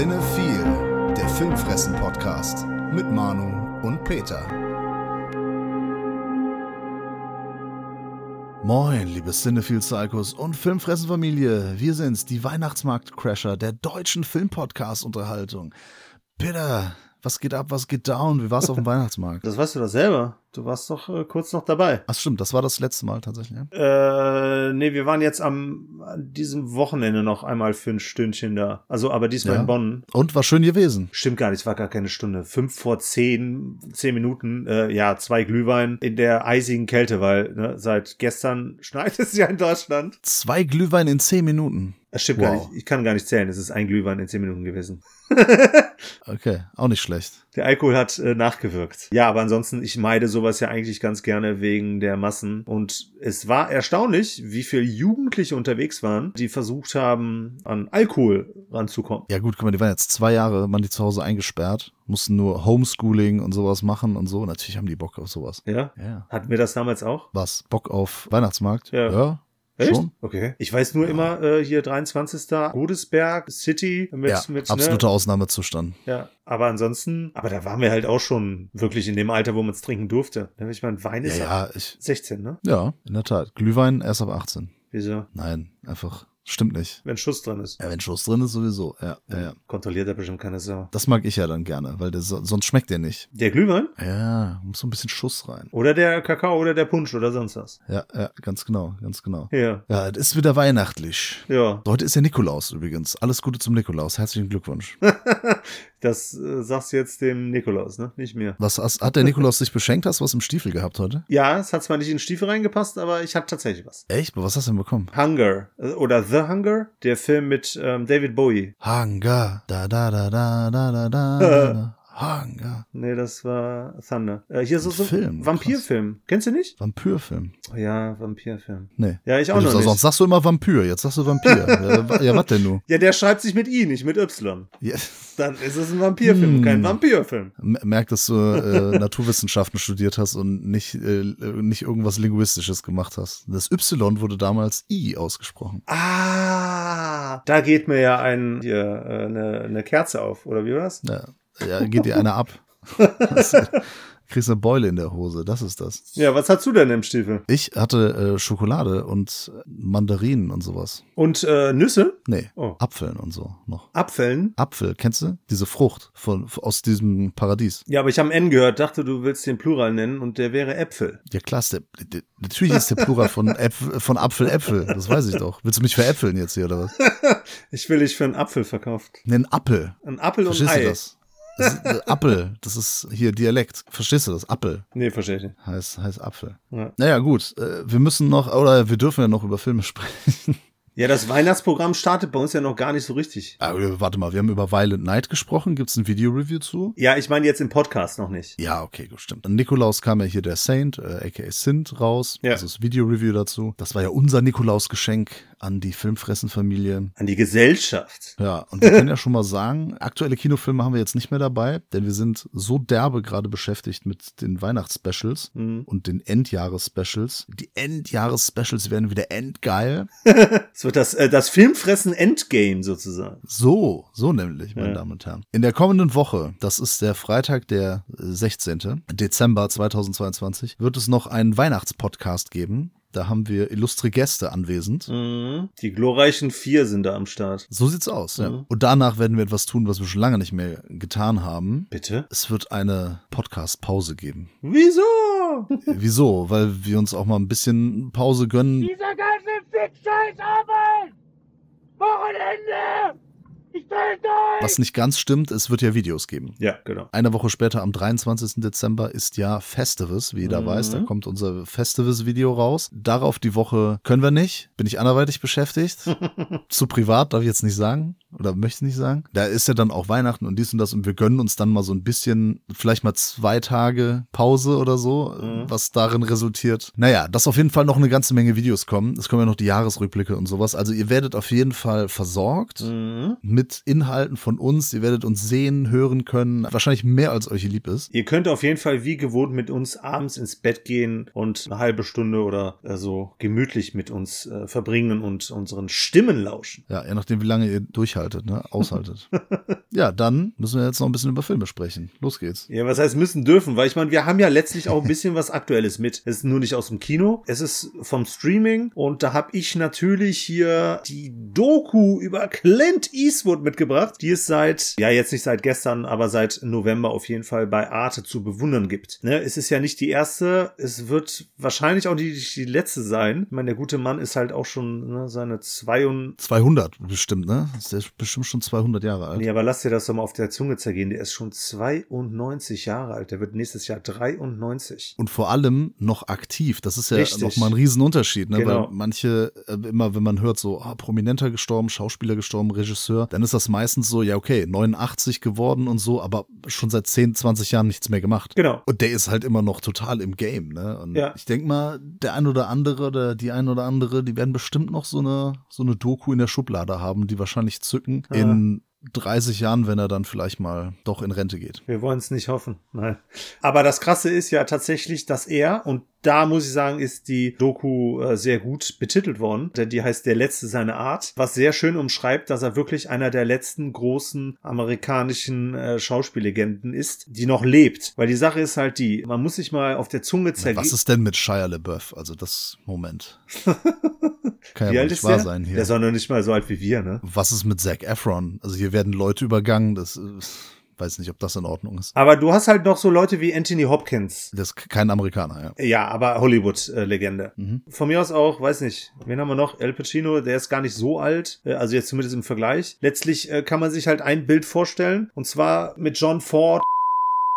Cinephile, der Filmfressen-Podcast mit Manu und Peter. Moin, liebe Cinephile-Psychos und Filmfressen-Familie. Wir sind's, die Weihnachtsmarkt-Crasher der deutschen Filmpodcast-Unterhaltung. Peter, was geht ab, was geht down? Wie war's auf dem Weihnachtsmarkt? Das weißt du doch selber. Du warst doch äh, kurz noch dabei. Ach stimmt, das war das letzte Mal tatsächlich. Ja? Äh, nee, wir waren jetzt am an diesem Wochenende noch einmal für ein Stündchen da. Also, aber diesmal Ja. in Bonn. Und war schön gewesen. Stimmt gar nicht, es war gar keine Stunde. Fünf vor zehn, zehn Minuten, äh, ja, zwei Glühwein in der eisigen Kälte, weil ne, seit gestern schneit es ja in Deutschland. Zwei Glühwein in zehn Minuten. Das stimmt gar Wow. nicht. Ich kann gar nicht zählen. Es ist ein Glühwein in zehn Minuten gewesen. Okay, auch nicht schlecht. Der Alkohol hat äh, nachgewirkt. Ja, aber ansonsten, ich meide sowas ja eigentlich ganz gerne wegen der Massen. Und es war erstaunlich, wie viele Jugendliche unterwegs waren, die versucht haben, an Alkohol ranzukommen. Ja gut, guck mal, die waren jetzt zwei Jahre, waren die zu Hause eingesperrt, mussten nur Homeschooling und sowas machen und so. Natürlich haben die Bock auf sowas. Ja? Ja. Hatten wir das damals auch? Was? Bock auf Weihnachtsmarkt? Ja. ja Echt? schon. Okay. Ich weiß nur immer äh, hier 23. Godesberg City mit, ja, mit absoluter ne? Ausnahmezustand. Ja, aber ansonsten, aber da waren wir halt auch schon wirklich in dem Alter, wo man es trinken durfte. Ne, Ich meine, Wein Ja, ist ja, ja, ich, 16, ne? ja, in der Tat. Glühwein erst ab 18. Wieso? Nein, einfach, stimmt nicht. Wenn Schuss drin ist. Ja, wenn Schuss drin ist, sowieso. Ja, ja, ja. Kontrolliert er bestimmt keine Sau. Das mag ich ja dann gerne, weil der, so- sonst schmeckt der nicht. Der Glühwein? Ja, muss so ein bisschen Schuss rein. Oder der Kakao oder der Punsch oder sonst was. Ja, ja, ganz genau, ganz genau. Ja. Ja, es ist wieder weihnachtlich. Ja. Heute ist ja Nikolaus übrigens. Alles Gute zum Nikolaus. Herzlichen Glückwunsch. Das äh, sagst du jetzt dem Nikolaus, ne? Nicht mir. Was hast, hat der Nikolaus dich beschenkt? Hast du was im Stiefel gehabt heute? Ja, es hat zwar nicht in den Stiefel reingepasst, aber ich habe tatsächlich was. Echt? Was hast du denn bekommen? Hunger äh, oder The Hunger, der Film mit ähm, David Bowie. Hunger. Da, da, da, da, da, da, da. Hunger. Nee, das war Thunder. Äh, hier so so Film, Vampirfilm. Kennst du nicht? Vampirfilm. Ja, Vampirfilm. Nee. Ja, ich auch Ja, noch du- nicht. Sonst sagst du immer Vampir. Jetzt sagst du Vampir. ja, wa- ja, was denn du? Ja, der schreibt sich mit I, nicht mit Y. Ja, Dann ist es ein Vampirfilm, Hm. kein Vampirfilm. m- merk, dass du äh, Naturwissenschaften studiert hast und nicht, äh, nicht irgendwas Linguistisches gemacht hast. Das Y wurde damals I ausgesprochen. Ah, da geht mir ja ein, hier, äh, eine, eine Kerze auf, oder wie war das? Ja, ja geht dir einer ab. Das- Kriegst eine Beule in der Hose, das ist das. Ja, was hast du denn im Stiefel? Ich hatte äh, Schokolade und Mandarinen und sowas. Und äh, Nüsse? Nee, Oh. Apfeln und so noch. Apfeln? Apfel, kennst du? Diese Frucht von, aus diesem Paradies. Ja, aber ich habe N gehört, dachte, du willst den Plural nennen und der wäre Äpfel. Ja klar, der, der, natürlich ist der Plural von, Äpfel, von Apfel Äpfel, das weiß ich doch. Willst du mich veräpfeln jetzt hier oder was? Ich will dich für einen Apfel verkauft. Nee, ein Appel. Ein Apfel und Verstehst Ei. du das? Das ist, äh, Appel, das ist hier Dialekt. Verstehst du das? Appel Nee, verstehe ich nicht. heißt, heißt Apfel. Ja. Naja, gut, äh, wir müssen noch, oder wir dürfen ja noch über Filme sprechen. Ja, das Weihnachtsprogramm startet bei uns ja noch gar nicht so richtig. Aber warte mal, wir haben über Violent Night gesprochen. Gibt's ein Video-Review zu? Ja, ich meine jetzt im Podcast noch nicht. Ja, okay, gut, stimmt. An Nikolaus kam ja hier der Saint, äh, aka Sint, raus. Ja. Also das Video-Review dazu. Das war ja unser Nikolaus-Geschenk an die Filmfressen-Familie. An die Gesellschaft. Ja, und wir können ja schon mal sagen, aktuelle Kinofilme haben wir jetzt nicht mehr dabei, denn wir sind so derbe gerade beschäftigt mit den Weihnachtsspecials Mhm. und den Endjahres-Specials. Die Endjahres-Specials werden wieder endgeil. Wird das, äh, das Filmfressen Endgame sozusagen. So, so nämlich, meine Ja. Damen und Herren. In der kommenden Woche, das ist der Freitag, der äh, 16. Dezember 2022, wird es noch einen Weihnachtspodcast geben. Da haben wir illustre Gäste anwesend. Mhm. Die glorreichen vier sind da am Start. So sieht's aus, ja. Mhm. Und danach werden wir etwas tun, was wir schon lange nicht mehr getan haben. Bitte? Es wird eine Podcast-Pause geben. Wieso? Wieso? Weil wir uns auch mal ein bisschen Pause gönnen. Dieser ganze Fick-Scheiß Arbeit! Wochenende! Ich! Was nicht ganz stimmt, es wird ja Videos geben. Ja, genau. Eine Woche später, am 23. Dezember, ist ja Festivus, wie jeder Mhm. weiß. Da kommt unser Festivus-Video raus. Darauf die Woche können wir nicht. Bin ich anderweitig beschäftigt. Zu privat darf ich jetzt nicht sagen. Oder möchte nicht sagen. Da ist ja dann auch Weihnachten und dies und das und wir gönnen uns dann mal so ein bisschen, vielleicht mal zwei Tage Pause oder so, Mhm. was darin resultiert. Naja, dass auf jeden Fall noch eine ganze Menge Videos kommen. Es kommen ja noch die Jahresrückblicke und sowas. Also ihr werdet auf jeden Fall versorgt Mhm. mit mit Inhalten von uns. Ihr werdet uns sehen, hören können. Wahrscheinlich mehr als euch lieb ist. Ihr könnt auf jeden Fall wie gewohnt mit uns abends ins Bett gehen und eine halbe Stunde oder äh, so gemütlich mit uns äh, verbringen und unseren Stimmen lauschen. Ja, je nachdem, wie lange ihr durchhaltet, ne? Aushaltet. ja, dann müssen wir jetzt noch ein bisschen über Filme sprechen. Los geht's. Ja, was heißt müssen dürfen? Weil ich meine, wir haben ja letztlich auch ein bisschen was Aktuelles mit. Es ist nur nicht aus dem Kino, es ist vom Streaming und da habe ich natürlich hier die Doku über Clint Eastwood mitgebracht, die es seit, ja jetzt nicht seit gestern, aber seit November auf jeden Fall bei Arte zu bewundern gibt. Ne, es ist ja nicht die erste, es wird wahrscheinlich auch nicht die letzte sein. Ich meine, der gute Mann ist halt auch schon ne, seine zwei und 200 bestimmt, ne? Ist der bestimmt schon 200 Jahre alt. Nee, aber lass dir das doch mal auf der Zunge zergehen. Der ist schon 92 Jahre alt. Der wird nächstes Jahr 93. Und vor allem noch aktiv. Das ist ja nochmal ein Riesenunterschied, ne? Genau. Weil manche äh, immer, wenn man hört, so ah, prominenter gestorben, Schauspieler gestorben, Regisseur, dann ist das meistens so, ja, okay, 89 geworden und so, aber schon seit 10, 20 Jahren nichts mehr gemacht. Genau. Und der ist halt immer noch total im Game, ne? Und Ja. ich denk mal, der ein oder andere oder die ein oder andere, die werden bestimmt noch so eine, so eine Doku in der Schublade haben, die wahrscheinlich zücken Ja. in 30 Jahren, wenn er dann vielleicht mal doch in Rente geht. Wir wollen es nicht hoffen. Nein. Aber das Krasse ist ja tatsächlich, dass er, und da muss ich sagen, ist die Doku äh, sehr gut betitelt worden, denn die heißt Der Letzte seiner Art, was sehr schön umschreibt, dass er wirklich einer der letzten großen amerikanischen äh, Schauspiellegenden ist, die noch lebt. Weil die Sache ist halt die, man muss sich mal auf der Zunge zergehen. Was ist denn mit Shia LaBeouf? Also das Moment. Kann ja nicht ist wahr der? sein hier. Der ist auch noch nicht mal so alt wie wir, ne? Was ist mit Zac Efron? Also hier werden Leute übergangen, das äh, weiß nicht, ob das in Ordnung ist. Aber du hast halt noch so Leute wie Anthony Hopkins. Das ist kein Amerikaner, ja. Ja, aber Hollywood-Legende. Mhm. Von mir aus auch, weiß nicht, wen haben wir noch? El Pacino, der ist gar nicht so alt, äh, also jetzt zumindest im Vergleich. Letztlich äh, kann man sich halt ein Bild vorstellen, und zwar mit John Ford,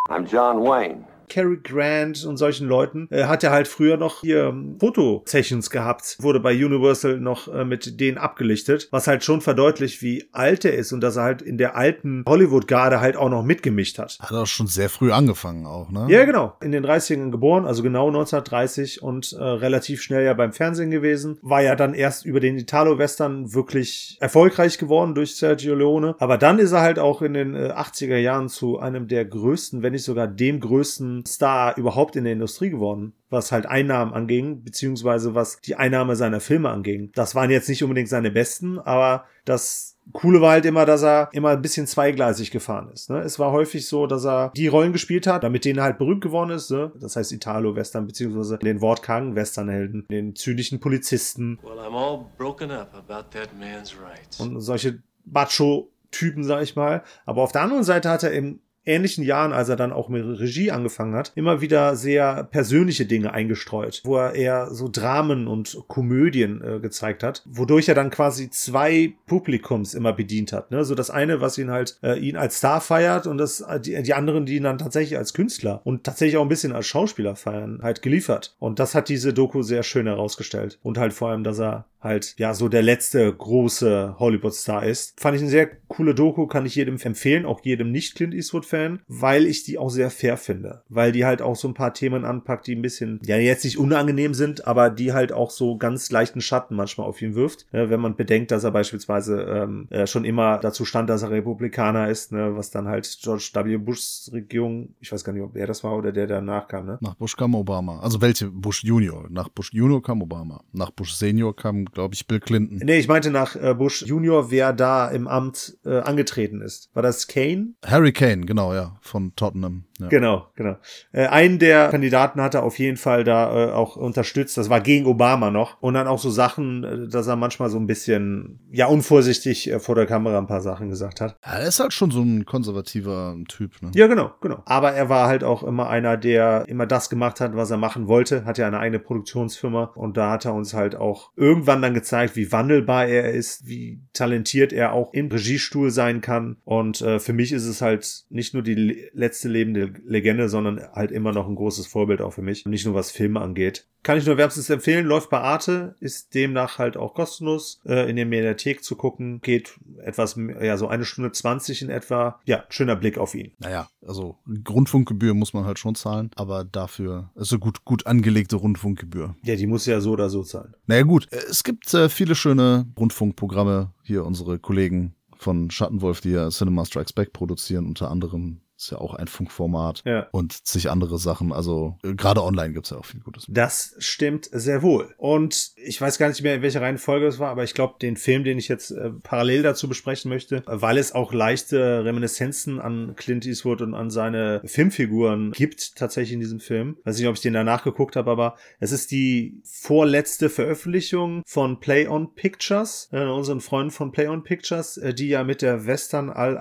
I'm John Wayne. Cary Grant und solchen Leuten. Äh, hat er halt früher noch hier ähm, Foto-Sessions gehabt, wurde bei Universal noch äh, mit denen abgelichtet, was halt schon verdeutlicht, wie alt er ist und dass er halt in der alten Hollywood-Garde halt auch noch mitgemischt hat. Hat auch schon sehr früh angefangen auch, ne? Ja, genau. In den 30ern geboren, also genau 1930 und äh, relativ schnell ja beim Fernsehen gewesen. War ja dann erst über den Italo-Western wirklich erfolgreich geworden durch Sergio Leone. Aber dann ist er halt auch in den äh, 80er Jahren zu einem der größten, wenn nicht sogar dem größten Star überhaupt in der Industrie geworden. Was halt Einnahmen anging, beziehungsweise was die Einnahme seiner Filme anging. Das waren jetzt nicht unbedingt seine besten, aber das Coole war halt immer, dass er immer ein bisschen zweigleisig gefahren ist. Ne? Es war häufig so, dass er die Rollen gespielt hat, damit denen halt berühmt geworden ist. Ne? Das heißt Italo-Western, beziehungsweise den wortkargen Westernhelden, den zynischen Polizisten Well, I'm all broken up about that man's rights. und solche Macho-Typen, sag ich mal. Aber auf der anderen Seite hat er im ähnlichen Jahren, als er dann auch mit Regie angefangen hat, immer wieder sehr persönliche Dinge eingestreut, wo er eher so Dramen und Komödien äh, gezeigt hat, wodurch er dann quasi zwei Publikums immer bedient hat. Ne? So das eine, was ihn halt äh, ihn als Star feiert und das äh, die, die anderen, die ihn dann tatsächlich als Künstler und tatsächlich auch ein bisschen als Schauspieler feiern, halt geliefert. Und das hat diese Doku sehr schön herausgestellt. Und halt vor allem, dass er halt ja so der letzte große Hollywood-Star ist. Fand ich eine sehr coole Doku, kann ich jedem empfehlen, auch jedem Nicht-Clint Eastwood-Fan, weil ich die auch sehr fair finde. Weil die halt auch so ein paar Themen anpackt, die ein bisschen, ja jetzt nicht unangenehm sind, aber die halt auch so ganz leichten Schatten manchmal auf ihn wirft. Ne, wenn man bedenkt, dass er beispielsweise ähm, äh, schon immer dazu stand, dass er Republikaner ist, ne, was dann halt George W. Bushs Regierung, ich weiß gar nicht, ob er das war oder der danach kam, ne? Nach Bush kam Obama. Also welche? Bush Junior. Nach Bush Junior kam Obama. Nach Bush Senior kam, glaube ich, Bill Clinton. Nee, ich meinte nach äh, Bush Junior, wer da im Amt äh, angetreten ist. War das Kane? Harry Kane, genau, ja, von Tottenham. Ja. Genau, genau. Äh, einen der Kandidaten hat er auf jeden Fall da äh, auch unterstützt. Das war gegen Obama noch. Und dann auch so Sachen, äh, dass er manchmal so ein bisschen, ja, unvorsichtig äh, vor der Kamera ein paar Sachen gesagt hat. Ja, er ist halt schon so ein konservativer Typ, ne? Ja, genau, genau. Aber er war halt auch immer einer, der immer das gemacht hat, was er machen wollte. Hat ja eine eigene Produktionsfirma. Und da hat er uns halt auch irgendwann dann gezeigt, wie wandelbar er ist, wie talentiert er auch im Regiestuhl sein kann. Und äh, für mich ist es halt nicht nur die le- letzte lebende Legende, sondern halt immer noch ein großes Vorbild auch für mich. Nicht nur was Filme angeht. Kann ich nur wärmstens empfehlen, läuft bei Arte, ist demnach halt auch kostenlos äh, in der Mediathek zu gucken. Geht etwas, ja, so eine Stunde 20 in etwa. Ja, schöner Blick auf ihn. Naja, also Rundfunkgebühr muss man halt schon zahlen, aber dafür ist eine gut, gut angelegte Rundfunkgebühr. Ja, die muss ja so oder so zahlen. Naja gut, es gibt äh, viele schöne Rundfunkprogramme hier, unsere Kollegen von Schattenwolf, die ja Cinema Strikes Back produzieren, unter anderem. Ist ja auch ein Funkformat Ja. und zig andere Sachen. Also äh, gerade online gibt's ja auch viel Gutes. Das stimmt sehr wohl. Und ich weiß gar nicht mehr, in welcher Reihenfolge es war, aber ich glaube, den Film, den ich jetzt äh, parallel dazu besprechen möchte, äh, weil es auch leichte Reminiszenzen an Clint Eastwood und an seine Filmfiguren gibt, tatsächlich in diesem Film. Weiß nicht, ob ich den danach geguckt habe, aber es ist die vorletzte Veröffentlichung von Play On Pictures, äh, unseren Freunden von Play On Pictures, äh, die ja mit der Western Al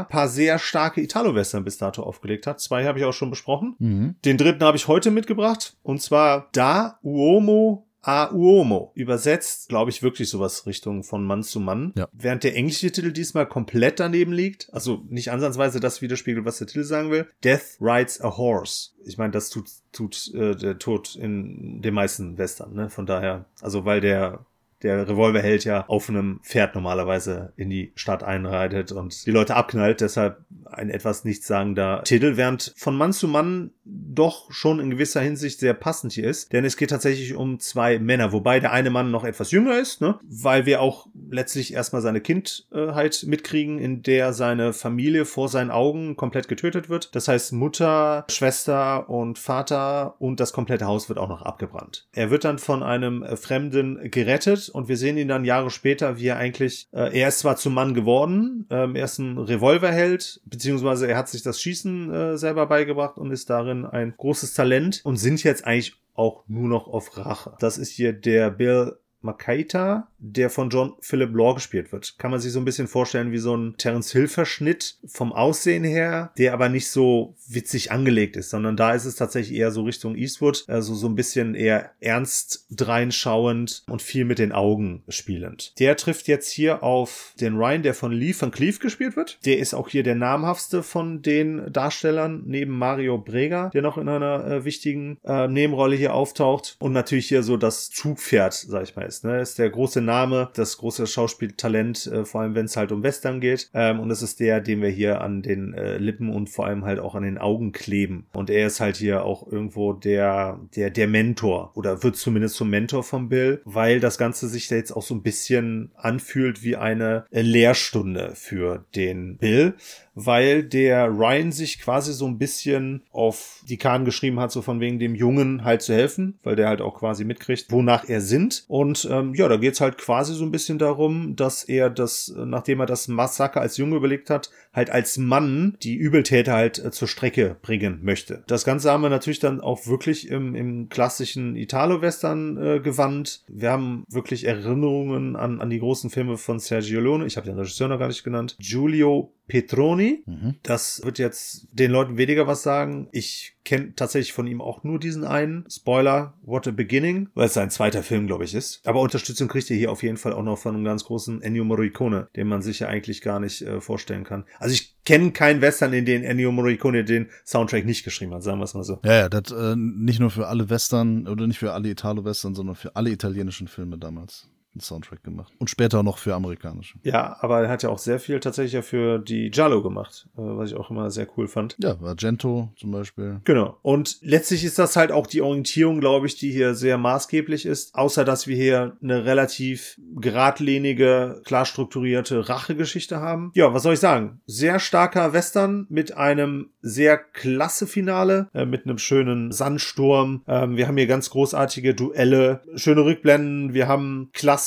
Ein paar sehr starke Italo-Western bis dato aufgelegt hat. Zwei habe ich auch schon besprochen. Mhm. Den dritten habe ich heute mitgebracht. Und zwar Da Uomo a Uomo. Übersetzt, glaube ich, wirklich sowas Richtung von Mann zu Mann. Ja. Während der englische Titel diesmal komplett daneben liegt. Also nicht ansatzweise das widerspiegelt, was der Titel sagen will. Death Rides a Horse. Ich meine, das tut, tut äh, der Tod in den meisten Western, ne? Von daher, also weil der der Revolverheld ja auf einem Pferd normalerweise in die Stadt einreitet und die Leute abknallt, deshalb ein etwas nichtssagender Titel, während von Mann zu Mann doch schon in gewisser Hinsicht sehr passend hier ist, denn es geht tatsächlich um zwei Männer, wobei der eine Mann noch etwas jünger ist, ne? weil wir auch letztlich erstmal seine Kindheit mitkriegen, in der seine Familie vor seinen Augen komplett getötet wird. Das heißt, Mutter, Schwester und Vater und das komplette Haus wird auch noch abgebrannt. Er wird dann von einem Fremden gerettet und wir sehen ihn dann Jahre später, wie er eigentlich, äh, er ist zwar zum Mann geworden, ähm, er ist ein Revolverheld, beziehungsweise er hat sich das Schießen äh, selber beigebracht und ist darin ein großes Talent und sind jetzt eigentlich auch nur noch auf Rache. Das ist hier der Bill Makaita, der von John Philip Law gespielt wird. Kann man sich so ein bisschen vorstellen wie so ein Terence Hill Verschnitt vom Aussehen her, der aber nicht so witzig angelegt ist, sondern da ist es tatsächlich eher so Richtung Eastwood, also so ein bisschen eher ernst dreinschauend und viel mit den Augen spielend. Der trifft jetzt hier auf den Ryan, der von Lee van Cleef gespielt wird. Der ist auch hier der namhaftste von den Darstellern, neben Mario Brega, der noch in einer äh, wichtigen äh, Nebenrolle hier auftaucht. Und natürlich hier so das Zugpferd, sag ich mal, ist. Ne? Ist der große Name, das große Schauspieltalent, äh, vor allem wenn es halt um Western geht. Ähm, und es ist der, den wir hier an den äh, Lippen und vor allem halt auch an den Augen kleben. Und er ist halt hier auch irgendwo der, der, der Mentor oder wird zumindest zum Mentor von Bill, weil das Ganze sich da jetzt auch so ein bisschen anfühlt wie eine Lehrstunde für den Bill weil der Ryan sich quasi so ein bisschen auf die Kahn geschrieben hat, so von wegen dem Jungen halt zu helfen, weil der halt auch quasi mitkriegt, wonach er sind. Und ähm, ja, da geht's halt quasi so ein bisschen darum, dass er das, nachdem er das Massaker als Junge überlegt hat, halt als Mann die Übeltäter halt äh, zur Strecke bringen möchte. Das Ganze haben wir natürlich dann auch wirklich im, im klassischen Italo-Western äh, gewandt. Wir haben wirklich Erinnerungen an, an die großen Filme von Sergio Leone. Ich habe den Regisseur noch gar nicht genannt. Giulio Petroni. Mhm. Das wird jetzt den Leuten weniger was sagen. Ich kenne tatsächlich von ihm auch nur diesen einen. Spoiler, What a Beginning, weil es sein zweiter Film, glaube ich, ist. Aber Unterstützung kriegt ihr hier auf jeden Fall auch noch von einem ganz großen Ennio Morricone, den man sich ja eigentlich gar nicht äh, vorstellen kann. Also ich kenne keinen Western, in den Ennio Morricone den Soundtrack nicht geschrieben hat, sagen wir es mal so. Ja, ja, das äh, nicht nur für alle Western oder nicht für alle Italo-Western, sondern für alle italienischen Filme damals einen Soundtrack gemacht. Und später noch für amerikanische. Ja, aber er hat ja auch sehr viel tatsächlich ja für die Giallo gemacht, äh, was ich auch immer sehr cool fand. Ja, Argento zum Beispiel. Genau. Und letztlich ist das halt auch die Orientierung, glaube ich, die hier sehr maßgeblich ist. Außer, dass wir hier eine relativ geradlinige, klar strukturierte Rachegeschichte haben. Ja, was soll ich sagen? Sehr starker Western mit einem sehr klasse Finale, äh, mit einem schönen Sandsturm. Ähm, wir haben hier ganz großartige Duelle, schöne Rückblenden. Wir haben klasse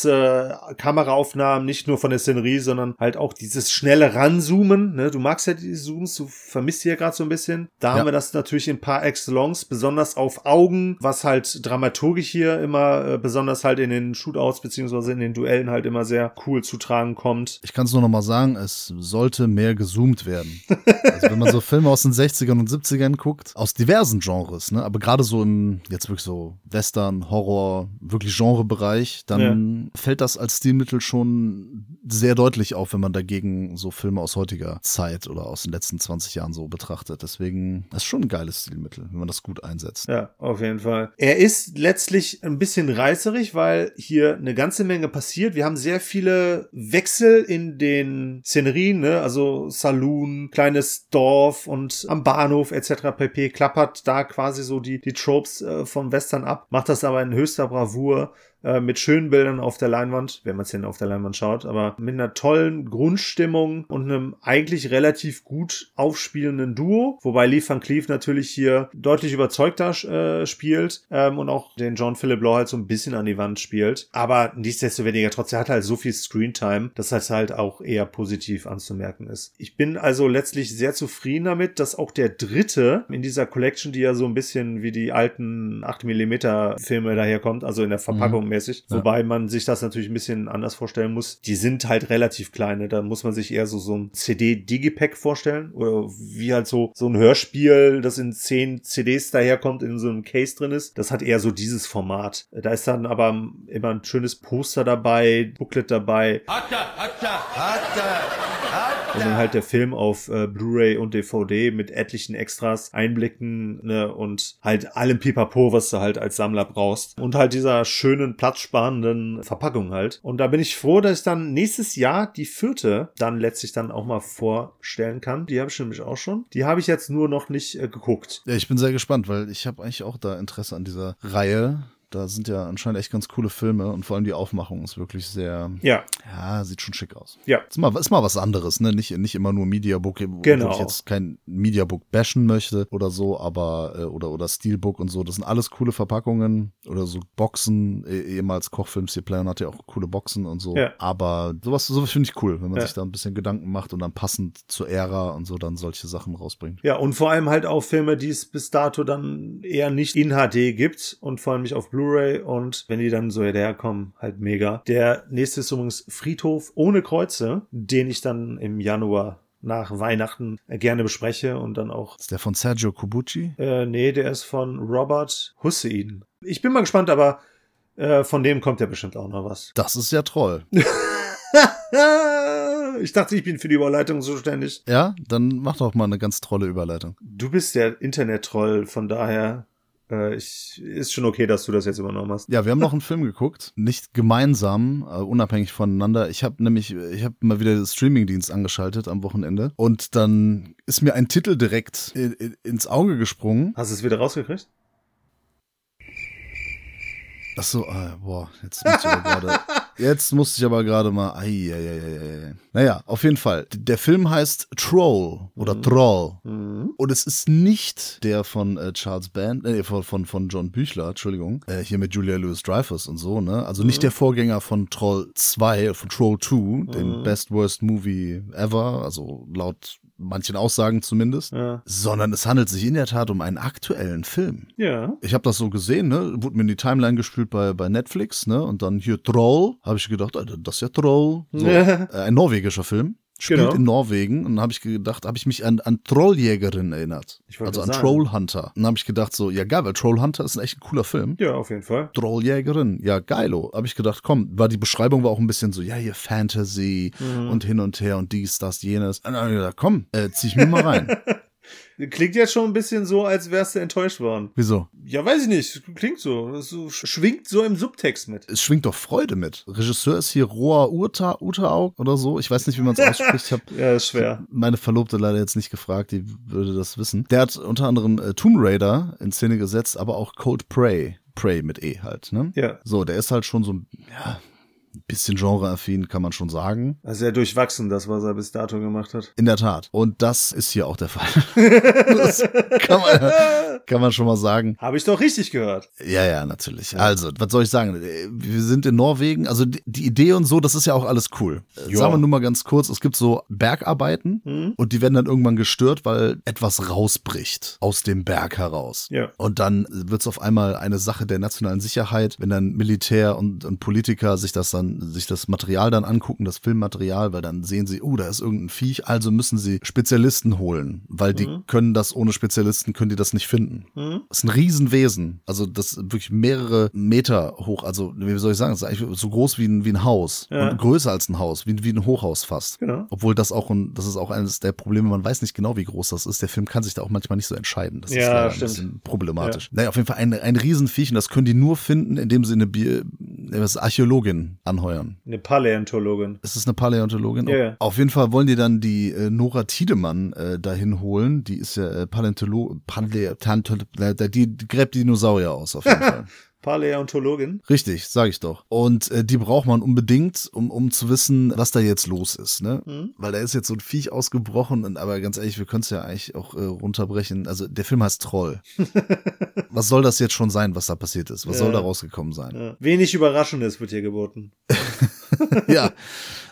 Kameraaufnahmen, nicht nur von der Szenerie, sondern halt auch dieses schnelle Ranzoomen. Ne? Du magst ja die Zooms, du vermisst die ja gerade so ein bisschen. Da Ja. haben wir das natürlich in par excellence, besonders auf Augen, was halt dramaturgisch hier immer, äh, besonders halt in den Shootouts beziehungsweise in den Duellen halt immer sehr cool zu tragen kommt. Ich kann es nur noch mal sagen, es sollte mehr gezoomt werden. also wenn man so Filme aus den 60ern und 70ern guckt, aus diversen Genres, ne, aber gerade so im jetzt wirklich so Western, Horror, wirklich Genrebereich, dann fällt das als Stilmittel schon sehr deutlich auf, wenn man dagegen so Filme aus heutiger Zeit oder aus den letzten 20 Jahren so betrachtet. Deswegen ist schon ein geiles Stilmittel, wenn man das gut einsetzt. Ja, auf jeden Fall. Er ist letztlich ein bisschen reißerig, weil hier eine ganze Menge passiert. Wir haben sehr viele Wechsel in den Szenerien, ne? also Saloon, kleines Dorf und am Bahnhof etc. pp. klappert da quasi so die, die Tropes äh, vom Western ab, macht das aber in höchster Bravour äh, mit schönen Bildern auf der Leinwand, wenn man es denn auf der Leinwand schaut, aber mit einer tollen Grundstimmung und einem eigentlich relativ gut aufspielenden Duo, wobei Lee Van Cleef natürlich hier deutlich überzeugter äh, spielt ähm, und auch den John Philip Law halt so ein bisschen an die Wand spielt. Aber nichtsdestoweniger trotzdem hat er halt so viel Screentime, dass das halt auch eher positiv anzumerken ist. Ich bin also letztlich sehr zufrieden damit, dass auch der dritte in dieser Collection, die ja so ein bisschen wie die alten 8mm Filme daherkommt, also in der Verpackung mäßig, Ja. wobei man sich das natürlich ein bisschen anders vorstellen muss. Die sind halt relativ kleine, da muss man sich eher so, so ein CD-Digipack vorstellen oder wie halt so, so ein Hörspiel, das in 10 CDs daherkommt, in so einem Case drin ist. Das hat eher so dieses Format. Da ist dann aber immer ein schönes Poster dabei, Booklet dabei. Und dann halt der Film auf äh, Blu-ray und DVD mit etlichen Extras, Einblicken ne, und halt allem Pipapo, was du halt als Sammler brauchst. Und halt dieser schönen, platzsparenden Verpackung halt. Und da bin ich froh, dass ich dann nächstes Jahr die vierte dann letztlich dann auch mal vorstellen kann. Die habe ich nämlich auch schon. Die habe ich jetzt nur noch nicht äh, geguckt. Ja, ich bin sehr gespannt, weil ich habe eigentlich auch da Interesse an dieser Reihe. Da sind ja anscheinend echt ganz coole Filme und vor allem die Aufmachung ist wirklich sehr, Ja, ja, sieht schon schick aus. ja. Ist mal, ist mal was anderes, ne? Nicht, nicht immer nur Mediabook, Genau. wo ich jetzt kein Mediabook bashen möchte oder so, aber, äh, oder, oder Steelbook und so. Das sind alles coole Verpackungen oder so Boxen, eh- ehemals Kochfilms, hier Plan hat ja auch coole Boxen und so. Ja. Aber sowas, sowas finde ich cool, wenn man Ja. sich da ein bisschen Gedanken macht und dann passend zur Ära und so dann solche Sachen rausbringt. Ja, und vor allem halt auch Filme, die es bis dato dann eher nicht in HD gibt und vor allem nicht auf Blu-ray und wenn die dann so daherkommen, halt mega. Der nächste ist übrigens Friedhof ohne Kreuze, den ich dann im Januar nach Weihnachten gerne bespreche und dann auch Ist der von Sergio Cobucci? äh, nee, der ist von Robert Hussein. Ich bin mal gespannt, aber äh, von dem kommt ja bestimmt auch noch was. Das ist ja toll. ich dachte, ich bin für die Überleitung zuständig. Ja, dann mach doch mal eine ganz tolle Überleitung. Du bist der Internet-Troll, von daher äh, ich, ist schon okay, dass du das jetzt übernommen hast. Ja, wir haben noch einen Film geguckt, nicht gemeinsam, äh, unabhängig voneinander. Ich habe nämlich, ich habe mal wieder den Streamingdienst angeschaltet am Wochenende und dann ist mir ein Titel direkt in, in, ins Auge gesprungen. Hast du es wieder rausgekriegt? Ach so, ah, boah, jetzt muss ich gerade, jetzt musste ich aber gerade mal, ai, ai, ai, ai. Naja, auf jeden Fall. Der Film heißt Troll oder Troll. Mhm. Und es ist nicht der von äh, Charles Band, äh, von, von, von John Büchler, Entschuldigung, äh, hier mit Julia Louis Dreyfus und so, ne? Also nicht der Vorgänger von Troll 2, von Troll 2, dem Best Worst Movie ever, also laut manchen Aussagen zumindest, Ja. sondern es handelt sich in der Tat um einen aktuellen Film. Ja. Ich habe das so gesehen, ne? Wurde mir in die Timeline gespült bei, bei Netflix, ne? Und dann hier Troll, habe ich gedacht, Alter, das ist ja Troll. So, äh, ein norwegischer Film. Spielt Genau. in Norwegen und dann habe ich gedacht, habe ich mich an, an Trolljägerin erinnert. Ich Also an sagen. Trollhunter. Und dann habe ich gedacht so, ja geil, weil Trollhunter ist ein echt ein cooler Film. Ja, auf jeden Fall. Trolljägerin, ja geilo. Habe ich gedacht, komm, war die Beschreibung war auch ein bisschen so, ja hier Fantasy Mhm. und hin und her und dies, das, jenes. Und dann habe ich gedacht, komm, äh, zieh ich mir mal rein. Klingt jetzt schon ein bisschen so, als wärst du enttäuscht worden. Wieso? Ja, weiß ich nicht. Klingt so. So schwingt so im Subtext mit. es schwingt doch Freude mit. Regisseur ist hier Roa Urta, Utaug oder so. Ich weiß nicht, wie man es ausspricht. Ich Ja, ist schwer. meine Verlobte leider jetzt nicht gefragt, die würde das wissen. Der hat unter anderem äh, Tomb Raider in Szene gesetzt, aber auch Cold Prey. Prey mit E halt, ne? Ja. So, der ist halt schon so ein, ja, ein bisschen genreaffin, kann man schon sagen. Also sehr durchwachsen, das, was er bis dato gemacht hat. In der Tat. Und das ist hier auch der Fall. das kann man, kann man schon mal sagen. Habe ich doch richtig gehört. Ja, ja, natürlich. Also, was soll ich sagen? Wir sind in Norwegen. Also die, Idee und so, das ist ja auch alles cool. Ja. Sagen wir nur mal ganz kurz, es gibt so Bergarbeiten Hm? und die werden dann irgendwann gestört, weil etwas rausbricht aus dem Berg heraus. Ja. Und dann wird es auf einmal eine Sache der nationalen Sicherheit, wenn dann Militär und, und Politiker sich das dann, sich das Material dann angucken, das Filmmaterial, weil dann sehen sie, oh, da ist irgendein Viech, also müssen sie Spezialisten holen, weil die können das ohne Spezialisten, können die das nicht finden. Hm? Das ist ein Riesenwesen. Also das ist wirklich mehrere Meter hoch. Also wie soll ich sagen, das ist eigentlich so groß wie ein, wie ein Haus. Ja. Und größer als ein Haus, wie, wie ein Hochhaus fast. Genau. Obwohl das auch ein, das ist auch eines der Probleme, man weiß nicht genau, wie groß das ist. Der Film kann sich da auch manchmal nicht so entscheiden. Das ist Ja, stimmt. ein bisschen problematisch. Naja, auf jeden Fall ein, ein Riesenviech und das können die nur finden, indem sie eine Bi was, Archäologin anheuern. Eine Paläontologin. Ist es eine Paläontologin? Ja, ja. Auf jeden Fall wollen die dann die äh, Nora Tiedemann äh, dahin holen. Die ist ja äh, Paläontolo Paläontolo äh, die gräbt die Dinosaurier aus, auf jeden Fall. Paläontologin. Richtig, sag ich doch. Und äh, die braucht man unbedingt, um, um zu wissen, was da jetzt los ist, ne? Mhm. Weil da ist jetzt so ein Viech ausgebrochen, und, aber ganz ehrlich, wir können es ja eigentlich auch äh, runterbrechen. Also der Film heißt Troll. was soll das jetzt schon sein, was da passiert ist? Was Ja. soll da rausgekommen sein? Ja. Wenig Überraschendes wird hier geboten. ja,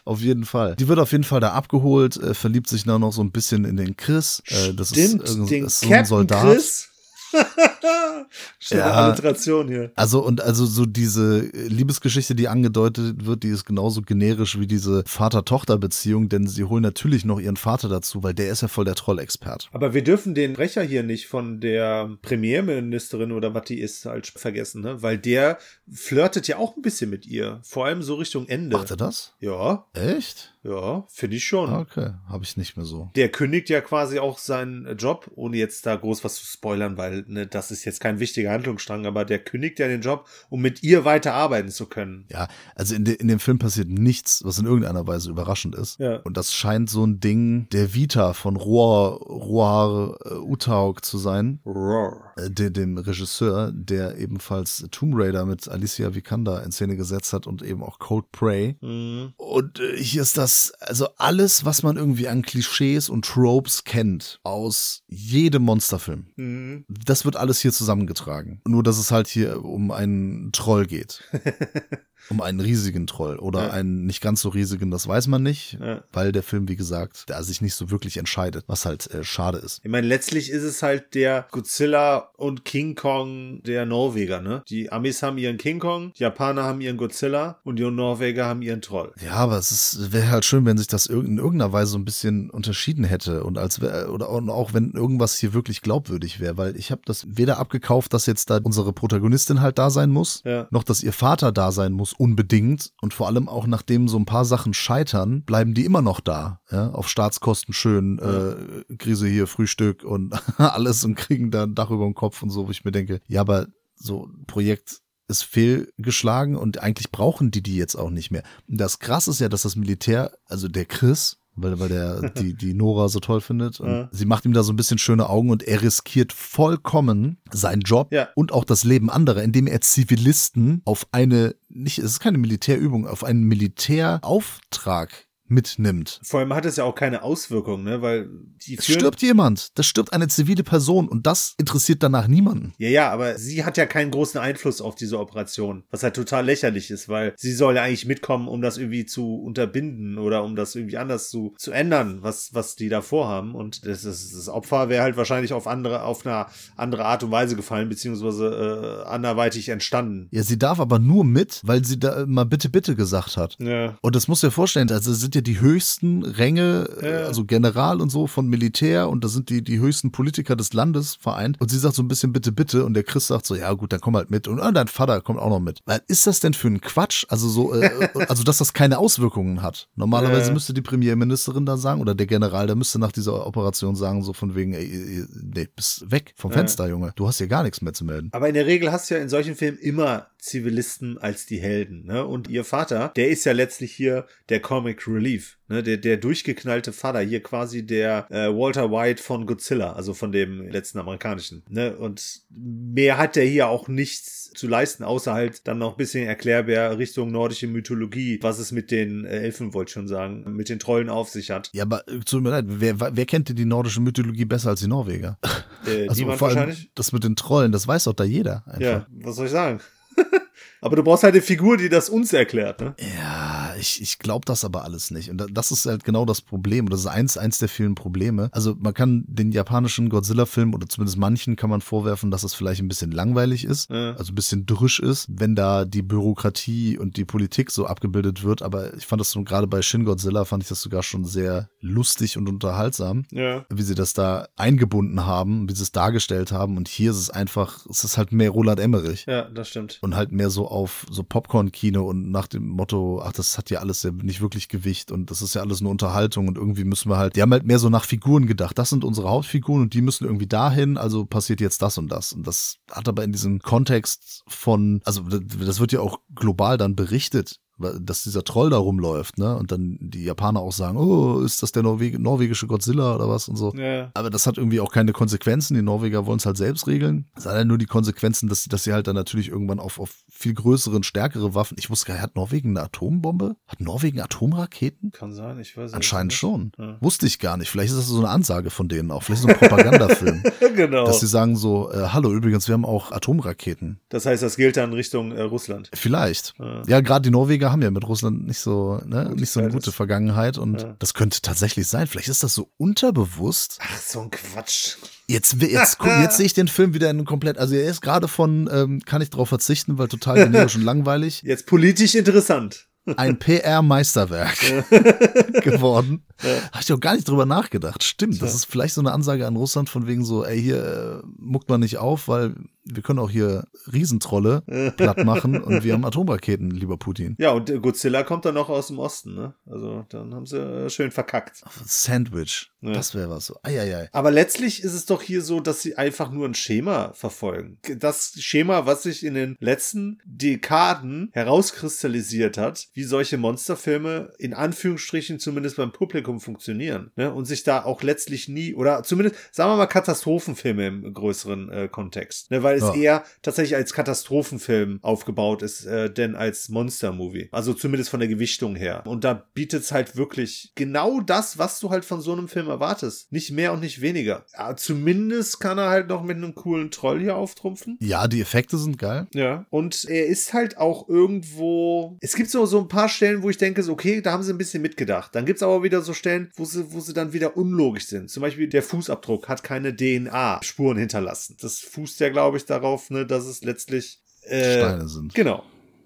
auf jeden Fall. Die wird auf jeden Fall da abgeholt, äh, verliebt sich dann noch so ein bisschen in den Chris. Äh, das Stimmt, ist, irgend- den ist so ein Captain Soldat. Chris. Schöne Ja. Alliteration hier. Also und also so diese Liebesgeschichte, die angedeutet wird, die ist genauso generisch wie diese Vater-Tochter-Beziehung, denn sie holen natürlich noch ihren Vater dazu, weil der ist ja voll der Trollexpert. Aber wir dürfen den Brecher hier nicht von der Premierministerin oder was die ist halt vergessen, ne? Weil der flirtet ja auch ein bisschen mit ihr. Vor allem so Richtung Ende. Macht er das? Ja, Echt? ja, finde ich schon. Okay, habe ich nicht mehr so. Der kündigt ja quasi auch seinen Job, ohne jetzt da groß was zu spoilern, weil ne, das ist jetzt kein wichtiger Handlungsstrang, aber der kündigt ja den Job, um mit ihr weiter arbeiten zu können. Ja, also in, de, in dem Film passiert nichts, was in irgendeiner Weise überraschend ist. Ja. Und das scheint so ein Ding der Vita von Roar, Roar äh, Utaug zu sein. Roar. äh, de- dem Regisseur, der ebenfalls Tomb Raider mit Alicia Vikander in Szene gesetzt hat und eben auch Cold Prey. Mhm. Und äh, hier ist das, also alles, was man irgendwie an Klischees und Tropes kennt aus jedem Monsterfilm. Mhm. Das wird alles hier zusammengetragen. Nur, dass es halt hier um einen Troll geht. um einen riesigen Troll oder Ja. einen nicht ganz so riesigen, das weiß man nicht, Ja. weil der Film, wie gesagt, da sich nicht so wirklich entscheidet, was halt äh, schade ist. Ich meine, letztlich ist es halt der Godzilla und King Kong der Norweger, ne? Die Amis haben ihren King Kong, die Japaner haben ihren Godzilla und die Norweger haben ihren Troll. Ja, aber es wäre halt schön, wenn sich das in irgendeiner Weise so ein bisschen unterschieden hätte und als oder auch wenn irgendwas hier wirklich glaubwürdig wäre, weil ich habe das weder abgekauft, dass jetzt da unsere Protagonistin halt da sein muss, Ja. noch dass ihr Vater da sein muss unbedingt und vor allem auch nachdem so ein paar Sachen scheitern, bleiben die immer noch da, ja, auf Staatskosten schön, äh, Krise hier Frühstück und alles und kriegen da ein Dach über den Kopf und so, wo ich mir denke, ja, aber so ein Projekt ist fehlgeschlagen und eigentlich brauchen die die jetzt auch nicht mehr. Und das Krasse ist ja, dass das Militär, also der Chris, weil, weil der die, die Nora so toll findet. Und Ja. sie macht ihm da so ein bisschen schöne Augen und er riskiert vollkommen seinen Job Ja. und auch das Leben anderer, indem er Zivilisten auf eine, nicht, es ist keine Militärübung, auf einen Militärauftrag mitnimmt. Vor allem hat es ja auch keine Auswirkungen, ne? Weil die Es stirbt jemand, das stirbt eine zivile Person und das interessiert danach niemanden. Ja, ja, aber sie hat ja keinen großen Einfluss auf diese Operation, was halt total lächerlich ist, weil sie soll ja eigentlich mitkommen, um das irgendwie zu unterbinden oder um das irgendwie anders zu, zu ändern, was, was die da vorhaben. Und das, ist, das Opfer wäre halt wahrscheinlich auf andere, auf eine andere Art und Weise gefallen, beziehungsweise äh, anderweitig entstanden. Ja, sie darf aber nur mit, weil sie da mal bitte, bitte gesagt hat. Ja. Und das musst du dir vorstellen, also das sind ja die höchsten Ränge, Ja. also General und so von Militär und das sind die, die höchsten Politiker des Landes vereint. Und sie sagt so ein bisschen bitte, bitte und der Chris sagt so, ja gut, dann komm halt mit. Und ah, dein Vater kommt auch noch mit. Was ist das denn für ein Quatsch? Also so, äh, also dass das keine Auswirkungen hat. Normalerweise Ja. müsste die Premierministerin da sagen oder der General, der müsste nach dieser Operation sagen, so von wegen, ey, ey, nee, bist weg vom Ja. Fenster, Junge. Du hast hier gar nichts mehr zu melden. Aber in der Regel hast du ja in solchen Filmen immer Zivilisten als die Helden, ne? Und ihr Vater, der ist ja letztlich hier der Comic Relief, ne? Der, der durchgeknallte Vater, hier quasi der äh, Walter White von Godzilla, also von dem letzten amerikanischen, ne? Und mehr hat der hier auch nichts zu leisten, außer halt dann noch ein bisschen erklärbar Richtung nordische Mythologie, was es mit den äh, Elfen, wollte ich schon sagen, mit den Trollen auf sich hat. Ja, aber äh, tut mir leid, wer, wer kennt denn die nordische Mythologie besser als die Norweger? Äh, Also vor allem wahrscheinlich. das mit den Trollen, das weiß doch da jeder einfach. Ja, was soll ich sagen? Aber du brauchst halt eine Figur, die das uns erklärt, ne? Ja, ich, ich glaube das aber alles nicht. Und da- das ist halt genau das Problem. Und das ist eins, eins der vielen Probleme. Also man kann den japanischen Godzilla-Film oder zumindest manchen kann man vorwerfen, dass es vielleicht ein bisschen langweilig ist. Ja. Also ein bisschen drisch ist, wenn da die Bürokratie und die Politik so abgebildet wird. Aber ich fand das so gerade bei Shin Godzilla fand ich das sogar schon sehr lustig und unterhaltsam. Ja. wie sie das da eingebunden haben, wie sie es dargestellt haben. Und hier ist es einfach, es ist halt mehr Roland Emmerich. Ja, das stimmt. Und halt mehr so auf so Popcorn-Kino und nach dem Motto, ach, das hat ja alles ja nicht wirklich Gewicht und das ist ja alles nur Unterhaltung und irgendwie müssen wir halt, die haben halt mehr so nach Figuren gedacht. Das sind unsere Hauptfiguren und die müssen irgendwie dahin, also passiert jetzt das und das. Und das hat aber in diesem Kontext von, also das wird ja auch global dann berichtet dass dieser Troll da rumläuft, ne? Und dann die Japaner auch sagen, oh, ist das der Norweg norwegische Godzilla oder was und so. Ja. Aber das hat irgendwie auch keine Konsequenzen. Die Norweger wollen es halt selbst regeln. Es hat halt nur die Konsequenzen, dass, dass sie halt dann natürlich irgendwann auf, auf viel größere und stärkere Waffen. Ich wusste gar nicht, hat Norwegen eine Atombombe? Hat Norwegen Atomraketen? Kann sein, ich weiß es Anscheinend nicht. schon. Ja. Wusste ich gar nicht. Vielleicht ist das so eine Ansage von denen auch. Vielleicht so ein Propagandafilm. genau. dass sie sagen so, äh, hallo, übrigens, wir haben auch Atomraketen. Das heißt, das gilt dann Richtung äh, Russland. Vielleicht. Ja. Ja, gerade die Norweger haben ja mit Russland nicht so, ne, nicht so eine gute Vergangenheit und Ja. das könnte tatsächlich sein. Vielleicht ist das so unterbewusst. Ach, so ein Quatsch. Jetzt, jetzt, jetzt sehe ich den Film wieder in komplett, also er ist gerade von, ähm, kann ich drauf verzichten, weil total generisch und langweilig, Jetzt politisch interessant. Ein PR-Meisterwerk geworden. Habe ich auch gar nicht drüber nachgedacht. Stimmt, das ist vielleicht so eine Ansage an Russland von wegen so, ey, hier äh, muckt man nicht auf, weil wir können auch hier Riesentrolle platt machen und wir haben Atomraketen, lieber Putin. Ja, und Godzilla kommt dann noch aus dem Osten, ne? Also dann haben sie äh, schön verkackt. Sandwich, Ja. das wäre was so. Eieiei. Aber letztlich ist es doch hier so, dass sie einfach nur ein Schema verfolgen. Das Schema, was sich in den letzten Dekaden herauskristallisiert hat, wie solche Monsterfilme in Anführungsstrichen zumindest beim Publikum funktionieren. Ne? Und sich da auch letztlich nie, oder zumindest, sagen wir mal, Katastrophenfilme im größeren äh, Kontext. Ne? Weil es Ja. eher tatsächlich als Katastrophenfilm aufgebaut ist, äh, denn als Monster-Movie. Also zumindest von der Gewichtung her. Und da bietet es halt wirklich genau das, was du halt von so einem Film erwartest. Nicht mehr und nicht weniger. Ja, zumindest kann er halt noch mit einem coolen Troll hier auftrumpfen. Ja, die Effekte sind geil. Ja. Und er ist halt auch irgendwo. Es gibt so, so ein paar Stellen, wo ich denke, so, okay, da haben sie ein bisschen mitgedacht. Dann gibt es aber wieder so Stellen, wo sie, wo sie dann wieder unlogisch sind. Zum Beispiel der Fußabdruck hat keine DNA-Spuren hinterlassen. Das fußt ja, glaube ich, darauf, ne, dass es letztlich. Äh, Steine sind. Genau.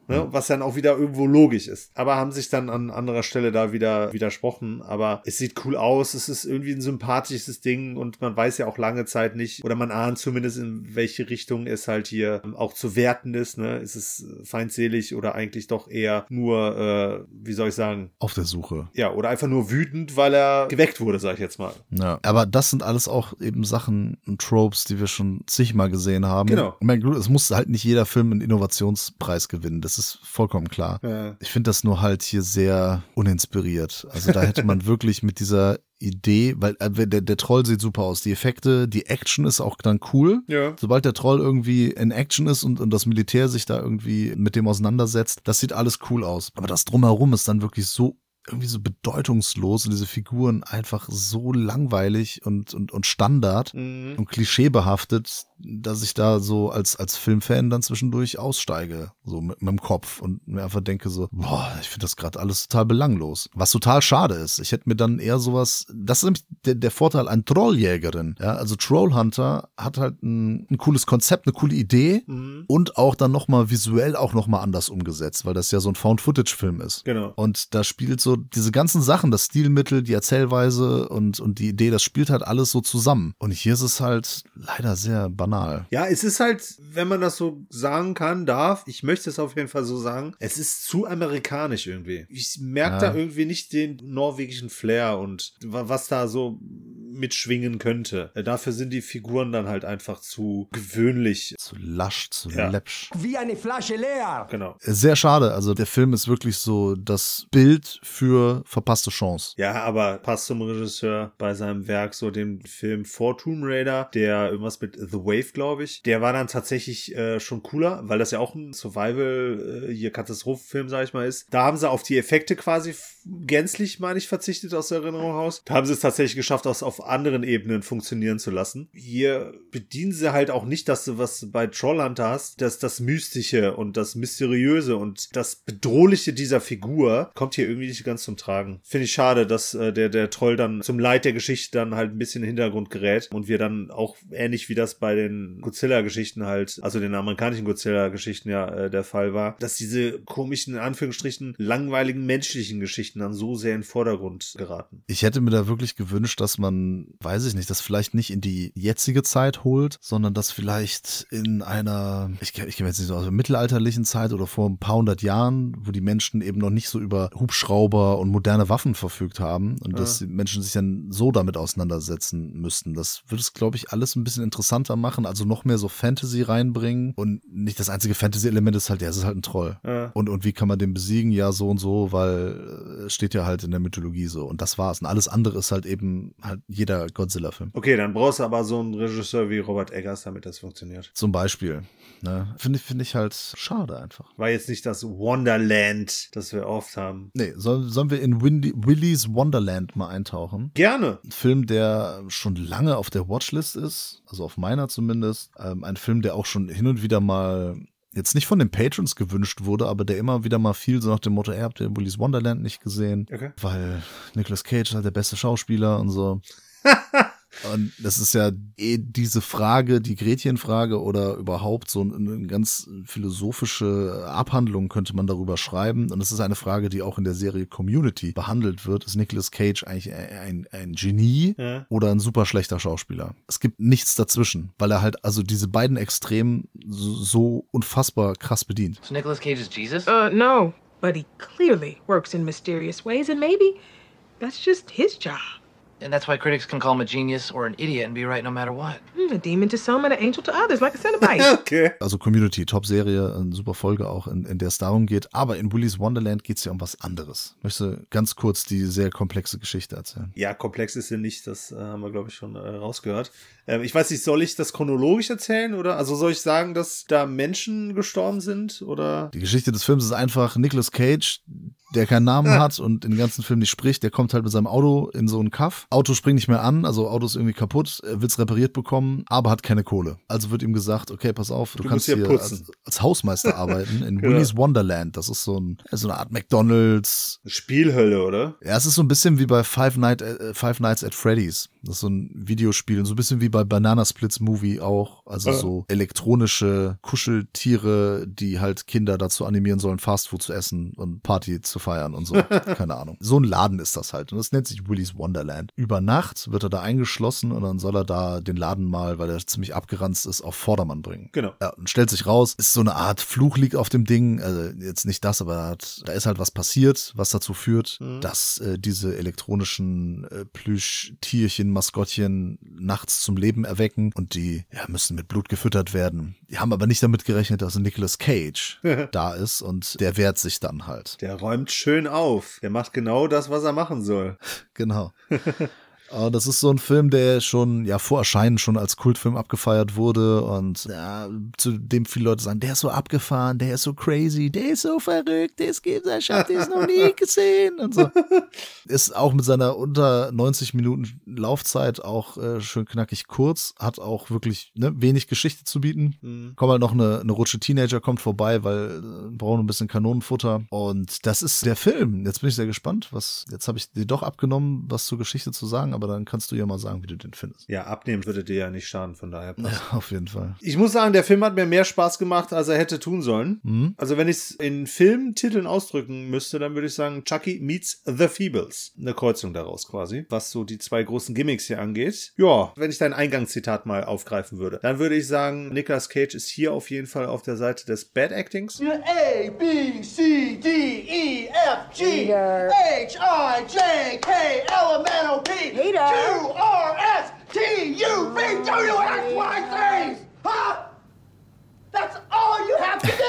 Ne, was dann auch wieder irgendwo logisch ist. Aber haben sich dann an anderer Stelle da wieder widersprochen. Aber es sieht cool aus, es ist irgendwie ein sympathisches Ding und man weiß ja auch lange Zeit nicht, oder man ahnt zumindest, in welche Richtung es halt hier ähm, auch zu werten ist. Ne? Ist es feindselig oder eigentlich doch eher nur, äh, wie soll ich sagen, Auf der Suche. ja, oder einfach nur wütend, weil er geweckt wurde, sag ich jetzt mal. Ja. Aber das sind alles auch eben Sachen und Tropes, die wir schon zigmal gesehen haben. Genau. Ich meine, es muss halt nicht jeder Film einen Innovationspreis gewinnen. Das ist vollkommen klar. Ja. Ich finde das nur halt hier sehr uninspiriert. Also da hätte man wirklich mit dieser Idee, weil äh, der, der Troll sieht super aus. Die Effekte, die Action ist auch dann cool. Ja. Sobald der Troll irgendwie in Action ist und, und das Militär sich da irgendwie mit dem auseinandersetzt, das sieht alles cool aus. Aber das drumherum ist dann wirklich so irgendwie so bedeutungslos und diese Figuren einfach so langweilig und, und, und Standard Mhm. und klischeebehaftet, dass ich da so als, als Filmfan dann zwischendurch aussteige, so mit meinem Kopf und mir einfach denke so, boah, ich finde das gerade alles total belanglos. Was total schade ist. Ich hätte mir dann eher sowas, das ist nämlich der, der Vorteil an Trolljägerin. Ja, also Trollhunter hat halt ein, ein cooles Konzept, eine coole Idee Mhm. und auch dann nochmal visuell auch nochmal anders umgesetzt, weil das ja so ein Found-Footage-Film ist. Genau. Und da spielt so diese ganzen Sachen, das Stilmittel, die Erzählweise und, und die Idee, das spielt halt alles so zusammen. Und hier ist es halt leider sehr banal. Ja, es ist halt, wenn man das so sagen kann, darf, ich möchte es auf jeden Fall so sagen, es ist zu amerikanisch irgendwie. Ich merke Ja. da irgendwie nicht den norwegischen Flair und wa- was da so mitschwingen könnte. Äh, Dafür sind die Figuren dann halt einfach zu gewöhnlich. Zu lasch, zu Ja. läppsch. Wie eine Flasche leer. Genau. Sehr schade. Also der Film ist wirklich so das Bild für verpasste Chance. Ja, aber passt zum Regisseur bei seinem Werk, so dem Film vor Tomb Raider, der irgendwas mit The Wave, glaube ich, der war dann tatsächlich äh, schon cooler, weil das ja auch ein Survival, äh, hier Katastrophenfilm, sag ich mal, ist. Da haben sie auf die Effekte quasi gänzlich, meine ich, verzichtet aus der Erinnerung raus. Da haben sie es tatsächlich geschafft, das auf anderen Ebenen funktionieren zu lassen. Hier bedienen sie halt auch nicht das, was du bei Trollhunter hast, das, das Mystische und das Mysteriöse und das Bedrohliche dieser Figur kommt hier irgendwie nicht ganz zum Tragen. Finde ich schade, dass äh, der, der Troll dann zum Leid der Geschichte dann halt ein bisschen in den Hintergrund gerät und wir dann auch ähnlich wie das bei den Godzilla-Geschichten halt, also den amerikanischen Godzilla-Geschichten ja äh, der Fall war, dass diese komischen, in Anführungsstrichen, langweiligen menschlichen Geschichten dann so sehr in den Vordergrund geraten. Ich hätte mir da wirklich gewünscht, dass man man, weiß ich nicht, das vielleicht nicht in die jetzige Zeit holt, sondern das vielleicht in einer, ich, ich kenne jetzt nicht so aus, mittelalterlichen Zeit oder vor ein paar hundert Jahren, wo die Menschen eben noch nicht so über Hubschrauber und moderne Waffen verfügt haben und Ja. dass die Menschen sich dann so damit auseinandersetzen müssten. Das würde es, glaube ich, alles ein bisschen interessanter machen, also noch mehr so Fantasy reinbringen und nicht das einzige Fantasy-Element ist halt, ja, es ist halt ein Troll. Ja. Und, und wie kann man den besiegen? Ja, so und so, weil äh, steht ja halt in der Mythologie so. Und das war's. Und alles andere ist halt eben halt jeder Godzilla-Film. Okay, dann brauchst du aber so einen Regisseur wie Robert Eggers, damit das funktioniert. Zum Beispiel. Ne? Finde ich, finde ich halt schade einfach. War jetzt nicht das Wonderland, das wir oft haben. Nee, soll, sollen wir in Windy, Willy's Wonderland mal eintauchen? Gerne. Ein Film, der schon lange auf der Watchlist ist, also auf meiner zumindest. Ähm, ein Film, der auch schon hin und wieder mal jetzt nicht von den Patrons gewünscht wurde, aber der immer wieder mal fiel, so nach dem Motto, ey, habt ihr Willy's Wonderland nicht gesehen? Okay. Weil Nicolas Cage ist halt der beste Schauspieler und so. Und das ist ja eh diese Frage, die Gretchenfrage oder überhaupt so eine ganz philosophische Abhandlung könnte man darüber schreiben. Und es ist eine Frage, die auch in der Serie Community behandelt wird. Ist Nicolas Cage eigentlich ein, ein Genie Ja. oder ein super schlechter Schauspieler? Es gibt nichts dazwischen, weil er halt also diese beiden Extremen so, so unfassbar krass bedient. So Nicolas Cage is Jesus? Uh, no, but he clearly works in mysterious ways, and maybe that's just his job. And that's why critics can call him a genius or an idiot and be right no matter what. Hmm, a demon to some and an angel to others, like a Cenobite. Okay. Also Community, Top-Serie, eine super Folge auch, in, in der es darum geht. Aber in Willy's Wonderland geht es ja um was anderes. Ich möchte ganz kurz die sehr komplexe Geschichte erzählen. Ja, komplex ist sie nicht, das äh, haben wir, glaube ich, schon äh, rausgehört. Ähm, ich weiß nicht, soll ich das chronologisch erzählen oder? Also soll ich sagen, dass da Menschen gestorben sind oder? Die Geschichte des Films ist einfach Nicolas Cage, der keinen Namen hat und den ganzen Film nicht spricht. Der kommt halt mit seinem Auto in so einen Kaff. Auto springt nicht mehr an, also Auto ist irgendwie kaputt, er will's repariert bekommen, aber hat keine Kohle. Also wird ihm gesagt, okay, pass auf, du, Du kannst hier hier als, als Hausmeister arbeiten in Genau. Willy's Wonderland. Das ist so, ein, so eine Art McDonalds, Spielhölle, oder? Ja, es ist so ein bisschen wie bei Five, Night, äh, Five Nights at Freddy's. Das ist so ein Videospiel, so ein bisschen wie bei Banana Splits Movie auch. Also Ja. so elektronische Kuscheltiere, die halt Kinder dazu animieren sollen, Fastfood zu essen und Party zu feiern und so. Keine Ahnung. So ein Laden ist das halt. Und das nennt sich Willy's Wonderland. Über Nacht wird er da eingeschlossen und dann soll er da den Laden mal, weil er ziemlich abgeranzt ist, auf Vordermann bringen. Genau. Ja, und stellt sich raus, ist so eine Art Fluch liegt auf dem Ding. Also jetzt nicht das, aber da, hat, da ist halt was passiert, was dazu führt, dass äh, diese elektronischen äh, Plüschtierchen, Maskottchen nachts zum Leben erwecken und die ja, müssen mit Blut gefüttert werden. Die haben aber nicht damit gerechnet, dass Nicolas Cage da ist und der wehrt sich dann halt. Der räumt schön auf. Der macht genau das, was er machen soll. Genau. Das ist so ein Film, der schon, ja, vor Erscheinen schon als Kultfilm abgefeiert wurde und ja, zu dem viele Leute sagen, der ist so abgefahren, der ist so crazy, der ist so verrückt, das gibt's, ich hab das noch nie gesehen und so. Ist auch mit seiner unter 90 Minuten Laufzeit auch äh, schön knackig kurz, hat auch wirklich ne, wenig Geschichte zu bieten. Kommt halt noch eine, eine Rutsche Teenager kommt vorbei, weil äh, brauchen ein bisschen Kanonenfutter und das ist der Film. Jetzt bin ich sehr gespannt, was, jetzt habe ich dir doch abgenommen, was zur Geschichte zu sagen, aber dann kannst du ja mal sagen, wie du den findest. Ja, abnehmen würde dir ja nicht schaden, von daher passt. Ja, auf jeden Fall. Ich muss sagen, der Film hat mir mehr Spaß gemacht, als er hätte tun sollen. Mhm. Also wenn ich es in Filmtiteln ausdrücken müsste, dann würde ich sagen Chucky meets The Feebles. Eine Kreuzung daraus quasi, was so die zwei großen Gimmicks hier angeht. Ja, wenn ich dein Eingangszitat mal aufgreifen würde, dann würde ich sagen, Nicolas Cage ist hier auf jeden Fall auf der Seite des Bad Actings. A, B, C, D, E, F, G, H, I, J, K, L, M, N, O, P, Q, R, S, T, U, V, W, X, Y, Z. Huh? That's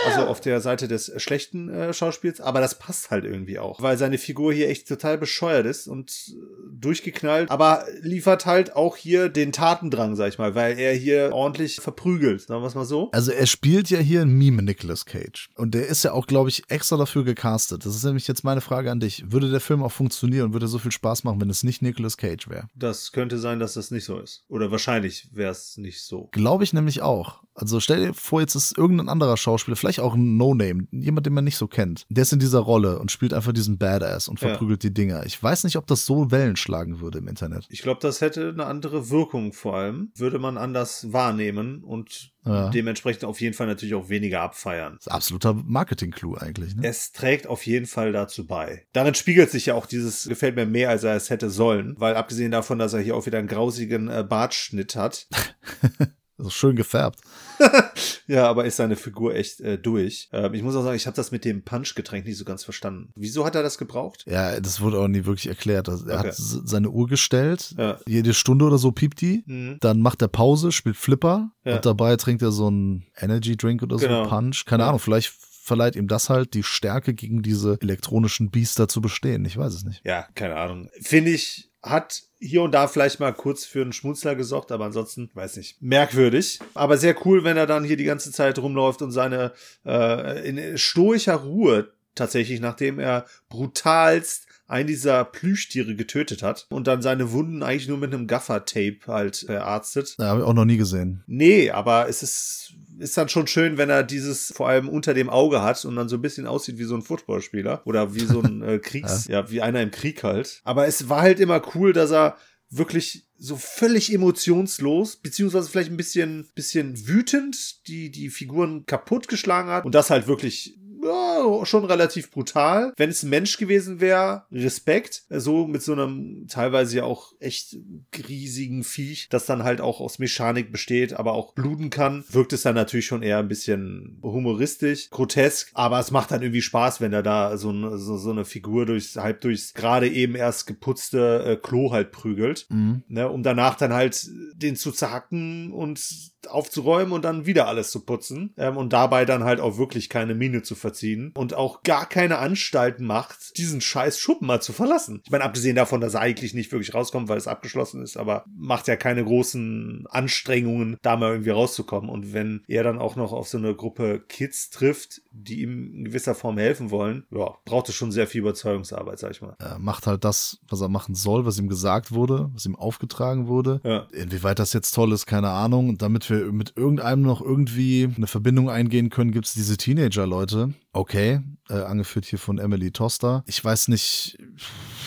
Also auf der Seite des schlechten äh, Schauspiels, aber das passt halt irgendwie auch, weil seine Figur hier echt total bescheuert ist und äh, durchgeknallt, aber liefert halt auch hier den Tatendrang, sag ich mal, weil er hier ordentlich verprügelt, sagen wir es mal so. Also er spielt ja hier ein Meme Nicolas Cage. Und der ist ja auch, glaube ich, extra dafür gecastet. Das ist nämlich jetzt meine Frage an dich. Würde der Film auch funktionieren und würde er so viel Spaß machen, wenn es nicht Nicolas Cage wäre? Das könnte sein, dass das nicht so ist. Oder wahrscheinlich wäre es nicht so. Glaube ich nämlich auch. Also stell dir vor, jetzt ist irgendein anderer Schauspieler, vielleicht auch ein No-Name, jemand, den man nicht so kennt. Der ist in dieser Rolle und spielt einfach diesen Badass und Ja. verprügelt die Dinger. Ich weiß nicht, ob das so Wellen breitgeschlagen würde im Internet. Ich glaube, das hätte eine andere Wirkung vor allem. Würde man anders wahrnehmen und Ja. dementsprechend auf jeden Fall natürlich auch weniger abfeiern. Das ist absoluter Marketing-Clou eigentlich. Ne? Es trägt auf jeden Fall dazu bei. Darin spiegelt sich ja auch dieses, gefällt mir mehr, als er es hätte sollen, weil abgesehen davon, dass er hier auch wieder einen grausigen äh, Bartschnitt hat, Also schön gefärbt. ja, aber ist seine Figur echt äh, durch. Ähm, ich muss auch sagen, ich habe das mit dem Punchgetränk nicht so ganz verstanden. Wieso hat er das gebraucht? Ja, das wurde auch nie wirklich erklärt. Also er Okay. hat seine Uhr gestellt, Ja. jede Stunde oder so piept die, Mhm. dann macht er Pause, spielt Flipper Ja. und dabei trinkt er so einen Energy Drink oder so, Genau. Punch. Keine Ja. Ahnung, vielleicht verleiht ihm das halt die Stärke gegen diese elektronischen Biester zu bestehen. Ich weiß es nicht. Ja, keine Ahnung. Finde ich, hat hier und da vielleicht mal kurz für einen Schmunzler gesorgt, aber ansonsten, weiß nicht, merkwürdig. Aber sehr cool, wenn er dann hier die ganze Zeit rumläuft und seine äh, in stoischer Ruhe tatsächlich, nachdem er brutalst einen dieser Plüschtiere getötet hat und dann seine Wunden eigentlich nur mit einem Gaffer-Tape halt verarztet. Ja, habe ich auch noch nie gesehen. Nee, aber es ist, ist dann schon schön, wenn er dieses vor allem unter dem Auge hat und dann so ein bisschen aussieht wie so ein Footballspieler oder wie so ein äh, Kriegs, ja. wie einer im Krieg halt. Aber es war halt immer cool, dass er wirklich so völlig emotionslos, beziehungsweise vielleicht ein bisschen, bisschen wütend die, die Figuren kaputtgeschlagen hat und das halt wirklich ja, schon relativ brutal. Wenn es ein Mensch gewesen wäre, Respekt. So mit so einem teilweise ja auch echt riesigen Viech, das dann halt auch aus Mechanik besteht, aber auch bluten kann, wirkt es dann natürlich schon eher ein bisschen humoristisch, grotesk, aber es macht dann irgendwie Spaß, wenn er da so, eine- so, so eine Figur durchs, halb durchs gerade eben erst geputzte äh, Klo halt prügelt, Mhm. ne, um danach dann halt den zu zerhacken und aufzuräumen und dann wieder alles zu putzen ähm, und dabei dann halt auch wirklich keine Miene zu verziehen und auch gar keine Anstalten macht, diesen scheiß Schuppen mal zu verlassen. Ich meine, abgesehen davon, dass er eigentlich nicht wirklich rauskommt, weil es abgeschlossen ist, aber macht ja keine großen Anstrengungen, da mal irgendwie rauszukommen. Und wenn er dann auch noch auf so eine Gruppe Kids trifft, die ihm in gewisser Form helfen wollen, ja, braucht es schon sehr viel Überzeugungsarbeit, sag ich mal. Er macht halt das, was er machen soll, was ihm gesagt wurde, was ihm aufgetragen wurde. Ja. Inwieweit das jetzt toll ist, keine Ahnung. Und damit wir mit irgendeinem noch irgendwie eine Verbindung eingehen können, gibt's diese Teenager-Leute. Okay, äh, angeführt hier von Emily Toster. Ich weiß nicht,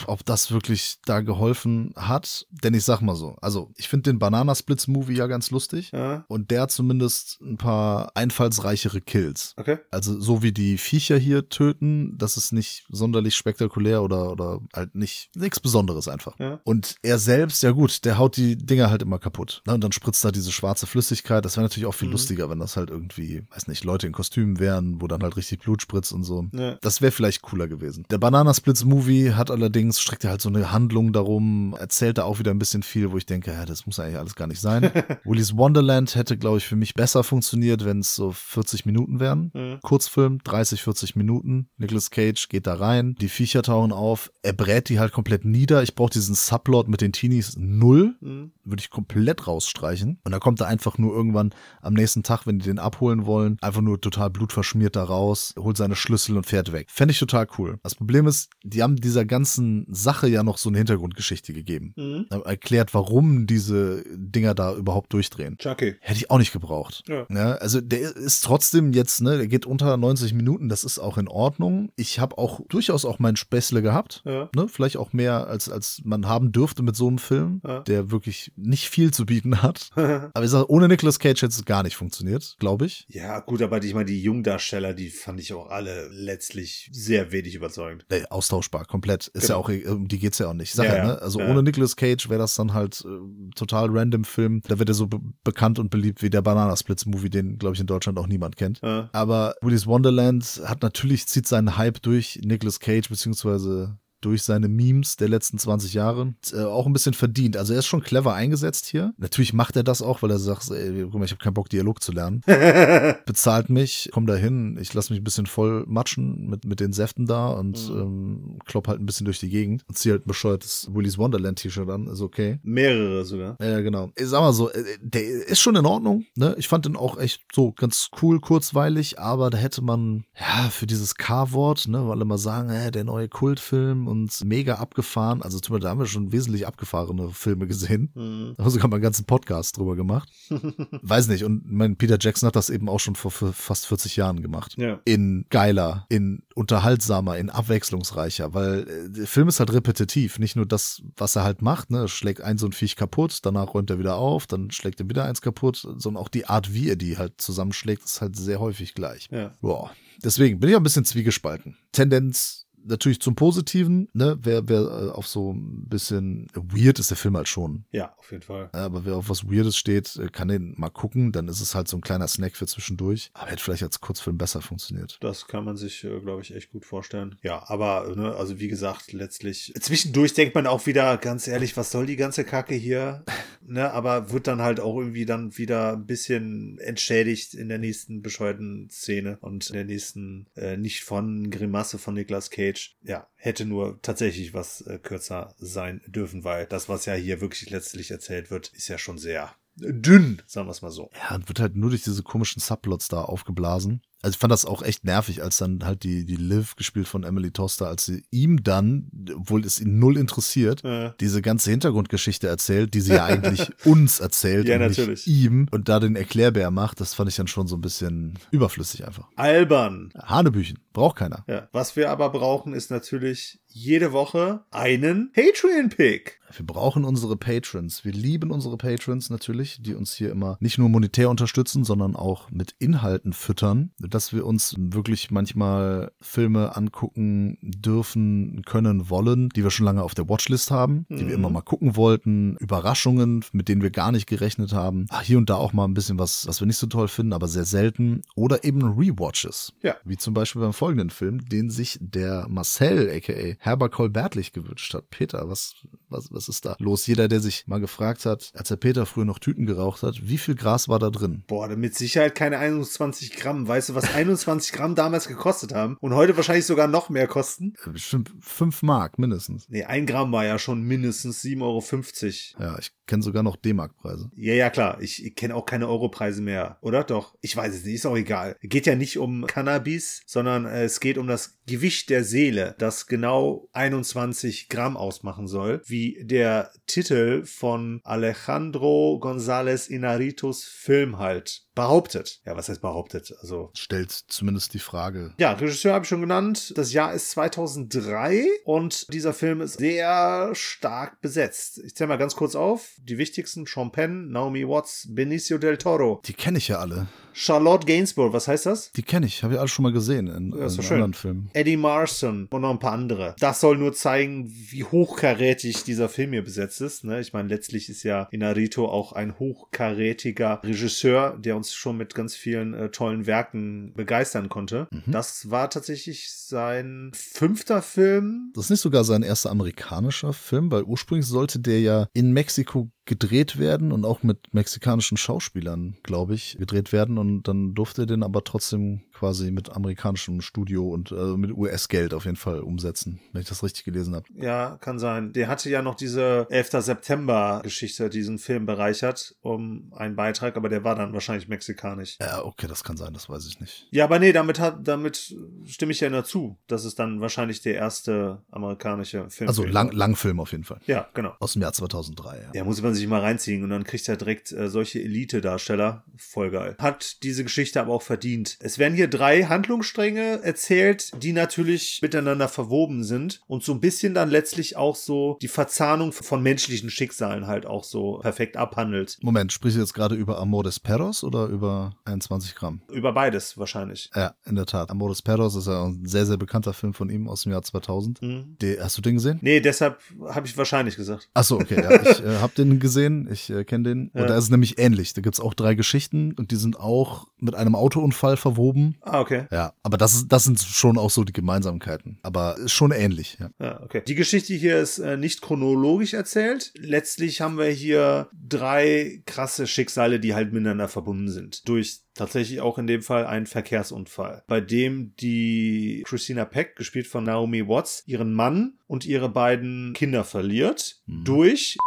ob das wirklich da geholfen hat. Denn ich sag mal so, also ich finde den Bananasplits-Movie ja ganz lustig. Ja, Und der hat zumindest ein paar einfallsreichere Kills. okay. Also so wie die Viecher hier töten, das ist nicht sonderlich spektakulär oder, oder halt nicht nichts Besonderes einfach. Ja. Und er selbst, ja gut, der haut die Dinger halt immer kaputt. Ne? Und dann spritzt da diese schwarze Flüssigkeit. Das wäre natürlich auch viel Mhm. lustiger, wenn das halt irgendwie, weiß nicht, Leute in Kostümen wären, wo dann halt richtig Blut spritzt und so. Ja. Das wäre vielleicht cooler gewesen. Der Bananasplits-Movie hat allerdings, streckt ja halt so eine Handlung darum, erzählt da auch wieder ein bisschen viel, wo ich denke, ja, das muss eigentlich alles gar nicht sein. Willy's Wonderland hätte, glaube ich, für mich besser funktioniert, wenn es so 40 Minuten wären. Mhm. Kurzfilm, 30, 40 Minuten. Nicolas Cage geht da rein, die Viecher tauchen auf, er brät die halt komplett nieder. Ich brauche diesen Subplot mit den Teenies null. Mhm. Würde ich komplett rausstreichen. Und dann kommt er einfach nur irgendwann am nächsten Tag, wenn die den abholen wollen, einfach nur total blutverschmiert da raus, holt seine Schlüssel und fährt weg. Fände ich total cool. Das Problem ist, die haben dieser ganzen Sache ja noch so eine Hintergrundgeschichte gegeben. Mhm. Erklärt, warum diese Dinger da überhaupt durchdrehen. Chucky. Hätte ich auch nicht gebraucht. Ja. also der ist trotzdem jetzt, ne, der geht unter 90 Minuten, das ist auch in Ordnung. Ich habe auch durchaus auch mein Späßle gehabt. Ja. Ne, vielleicht auch mehr, als, als man haben dürfte mit so einem Film, Ja. der wirklich nicht viel zu bieten hat. Aber ich sage, ohne Nicolas Cage hätte es gar nicht funktioniert, glaube ich. Ja, gut, aber ich meine, die Jungdarsteller, die fand ich auch alle letztlich sehr wenig überzeugend. Nee, austauschbar, komplett. Ist Genau. ja auch, äh, um die geht's ja auch nicht. Ich Sag Ja, ja, ne? Also Ja. ohne Nicolas Cage wäre das dann halt äh, total random Film. Da wird er so be bekannt und beliebt wie der Bananasplits-Movie, den, glaube ich, in Deutschland auch niemand kennt. Aber Willy's Wonderland hat natürlich, zieht seinen Hype durch Nicolas Cage, beziehungsweise durch seine Memes der letzten 20 Jahre äh, auch ein bisschen verdient. Also er ist schon clever eingesetzt hier. Natürlich macht er das auch, weil er sagt, ey, guck mal, ich habe keinen Bock, Dialog zu lernen. Bezahlt mich, komm da hin, ich lasse mich ein bisschen voll matschen mit, mit den Säften da und ähm, klopp halt ein bisschen durch die Gegend und zieh halt ein bescheuertes Willy's Wonderland T-Shirt an, ist okay. Mehrere sogar. Ja, genau. Ich sag mal so, äh, der ist schon in Ordnung. Ne? Ich fand den auch echt so ganz cool, kurzweilig, aber da hätte man, ja, für dieses K-Wort, ne, weil alle mal sagen, äh, der neue Kultfilm und mega abgefahren. Also zum Beispiel, da haben wir schon wesentlich abgefahrene Filme gesehen. Mhm. Da haben wir sogar mal einen ganzen Podcast drüber gemacht. Weiß nicht. Und mein Peter Jackson hat das eben auch schon vor, fast 40 Jahren gemacht. Ja. In geiler, in unterhaltsamer, in abwechslungsreicher, weil äh, der Film ist halt repetitiv. Nicht nur das, was er halt macht, ne, schlägt ein so ein Viech kaputt, danach räumt er wieder auf, dann schlägt er wieder eins kaputt, sondern auch die Art, wie er die halt zusammenschlägt, ist halt sehr häufig gleich. Ja. Boah. Deswegen bin ich auch ein bisschen zwiegespalten. Tendenz natürlich zum Positiven, ne? Wer, wer äh, auf so ein bisschen weird ist der Film halt schon. Ja, auf jeden Fall. Aber wer auf was Weirdes steht, äh, kann den mal gucken. Dann ist es halt so ein kleiner Snack für zwischendurch. Aber hätte vielleicht als Kurzfilm besser funktioniert. Das kann man sich, äh, glaube ich, echt gut vorstellen. Ja, aber, ne, also wie gesagt, letztlich, zwischendurch denkt man auch wieder, ganz ehrlich, was soll die ganze Kacke hier? ne, aber wird dann halt auch irgendwie dann wieder ein bisschen entschädigt in der nächsten bescheuerten Szene und in der nächsten äh, nicht von Grimasse von Nicolas Cage. Ja, hätte nur tatsächlich was äh, kürzer sein dürfen, weil das, was ja hier wirklich letztlich erzählt wird, ist ja schon sehr dünn, sagen wir es mal so. Ja, wird halt nur durch diese komischen Subplots da aufgeblasen. Also ich fand das auch echt nervig, als dann halt die, die Liv gespielt von Emily Toster, als sie ihm dann, obwohl es ihn null interessiert, Ja. diese ganze Hintergrundgeschichte erzählt, die sie ja eigentlich uns erzählt Ja, und natürlich. nicht ihm und da den Erklärbär macht, das fand ich dann schon so ein bisschen überflüssig einfach. Albern. Hanebüchen, braucht keiner. Ja. Was wir aber brauchen, ist natürlich jede Woche einen Patreon-Pick. Wir brauchen unsere Patrons. Wir lieben unsere Patrons natürlich, die uns hier immer nicht nur monetär unterstützen, sondern auch mit Inhalten füttern, dass wir uns wirklich manchmal Filme angucken dürfen, können, wollen, die wir schon lange auf der Watchlist haben, die wir immer mal gucken wollten, Überraschungen, mit denen wir gar nicht gerechnet haben. Ah, hier und da auch mal ein bisschen was, was wir nicht so toll finden, aber sehr selten. Oder eben Rewatches. Ja. Wie zum Beispiel beim folgenden Film, den sich der Marcel, aka Herbert Kolbertlich, gewünscht hat. Peter, was, was, was ist da los? Jeder, der sich mal gefragt hat, als der Peter früher noch Tüten geraucht hat, wie viel Gras war da drin? Boah, mit Sicherheit keine 21 Gramm. Weißt du, was 21 Gramm damals gekostet haben? Und heute wahrscheinlich sogar noch mehr kosten? Äh, Bestimmt fünf Mark mindestens. Nee, ein Gramm war ja schon mindestens 7,50 Euro. Ja, ich kenne sogar noch D-Mark-Preise. Ja, ja, klar. Ich, ich kenne auch keine Europreise mehr, oder? Doch. Ich weiß es nicht, ist auch egal. Geht ja nicht um Cannabis, sondern äh, es geht um das Gewicht der Seele, das genau 21 Gramm ausmachen soll, wie der Titel von Alejandro González Inarritus Film halt behauptet. Ja, was heißt behauptet? Also Stellt zumindest die Frage. ja, Regisseur habe ich schon genannt. Das Jahr ist 2003 und dieser Film ist sehr stark besetzt. Ich zähle mal ganz kurz auf. Die wichtigsten: Sean Penn, Naomi Watts, Benicio del Toro, Die kenne ich ja alle. Charlotte Gainsbourg, was heißt das? Die kenne ich, habe ich alle schon mal gesehen in, in schön. anderen Filmen. Eddie Marson und noch ein paar andere. Das soll nur zeigen, wie hochkarätig dieser Film hier besetzt ist. Ne? Ich meine, letztlich ist ja Inarito auch ein hochkarätiger Regisseur, der uns schon mit ganz vielen äh, tollen Werken begeistern konnte. Das war tatsächlich sein fünfter Film. Das ist nicht sogar sein erster amerikanischer Film, weil ursprünglich sollte der ja in Mexiko gedreht werden und auch mit mexikanischen Schauspielern, glaube ich, gedreht werden und dann durfte er den aber trotzdem quasi mit amerikanischem Studio und äh, mit US-Geld auf jeden Fall umsetzen, wenn ich das richtig gelesen habe. Ja, kann sein. Der hatte ja noch diese 11. September-Geschichte, diesen Film bereichert, um einen Beitrag, aber der war dann wahrscheinlich mexikanisch. Ja, okay, das kann sein, das weiß ich nicht. Ja, aber nee, damit hat, damit stimme ich ja dazu. Das ist dann wahrscheinlich der erste amerikanische Film. Also lang, Langfilm auf jeden Fall. Ja, genau. Aus dem Jahr 2003, ja. Ja, muss man sich mal reinziehen und dann kriegt er direkt äh, solche Elite-Darsteller. Voll geil. Hat diese Geschichte aber auch verdient. Es werden hier drei Handlungsstränge erzählt, die natürlich miteinander verwoben sind und so ein bisschen dann letztlich auch so die Verzahnung von menschlichen Schicksalen halt auch so perfekt abhandelt. Moment, sprichst du jetzt gerade über Amores Perros oder über 21 Gramm? Über beides wahrscheinlich. Ja, in der Tat. Amores Perros ist ja ein sehr, sehr bekannter Film von ihm aus dem Jahr 2000. Mhm. Die, hast du den gesehen? Nee, deshalb habe ich wahrscheinlich gesagt. Achso, okay, ja. Ich äh, habe den gesehen, ich äh, kenne den. Und Ja. da ist es nämlich ähnlich. Da gibt's auch drei Geschichten und die sind auch mit einem Autounfall verwoben. Ah, okay. Ja, aber das, ist, das sind schon auch so die Gemeinsamkeiten. Aber schon ähnlich, ja. Ja, okay. Die Geschichte hier ist äh, nicht chronologisch erzählt. Letztlich haben wir hier drei krasse Schicksale, die halt miteinander verbunden sind. Durch tatsächlich auch in dem Fall einen Verkehrsunfall, bei dem die Christina Peck, gespielt von Naomi Watts, ihren Mann und ihre beiden Kinder verliert. Durch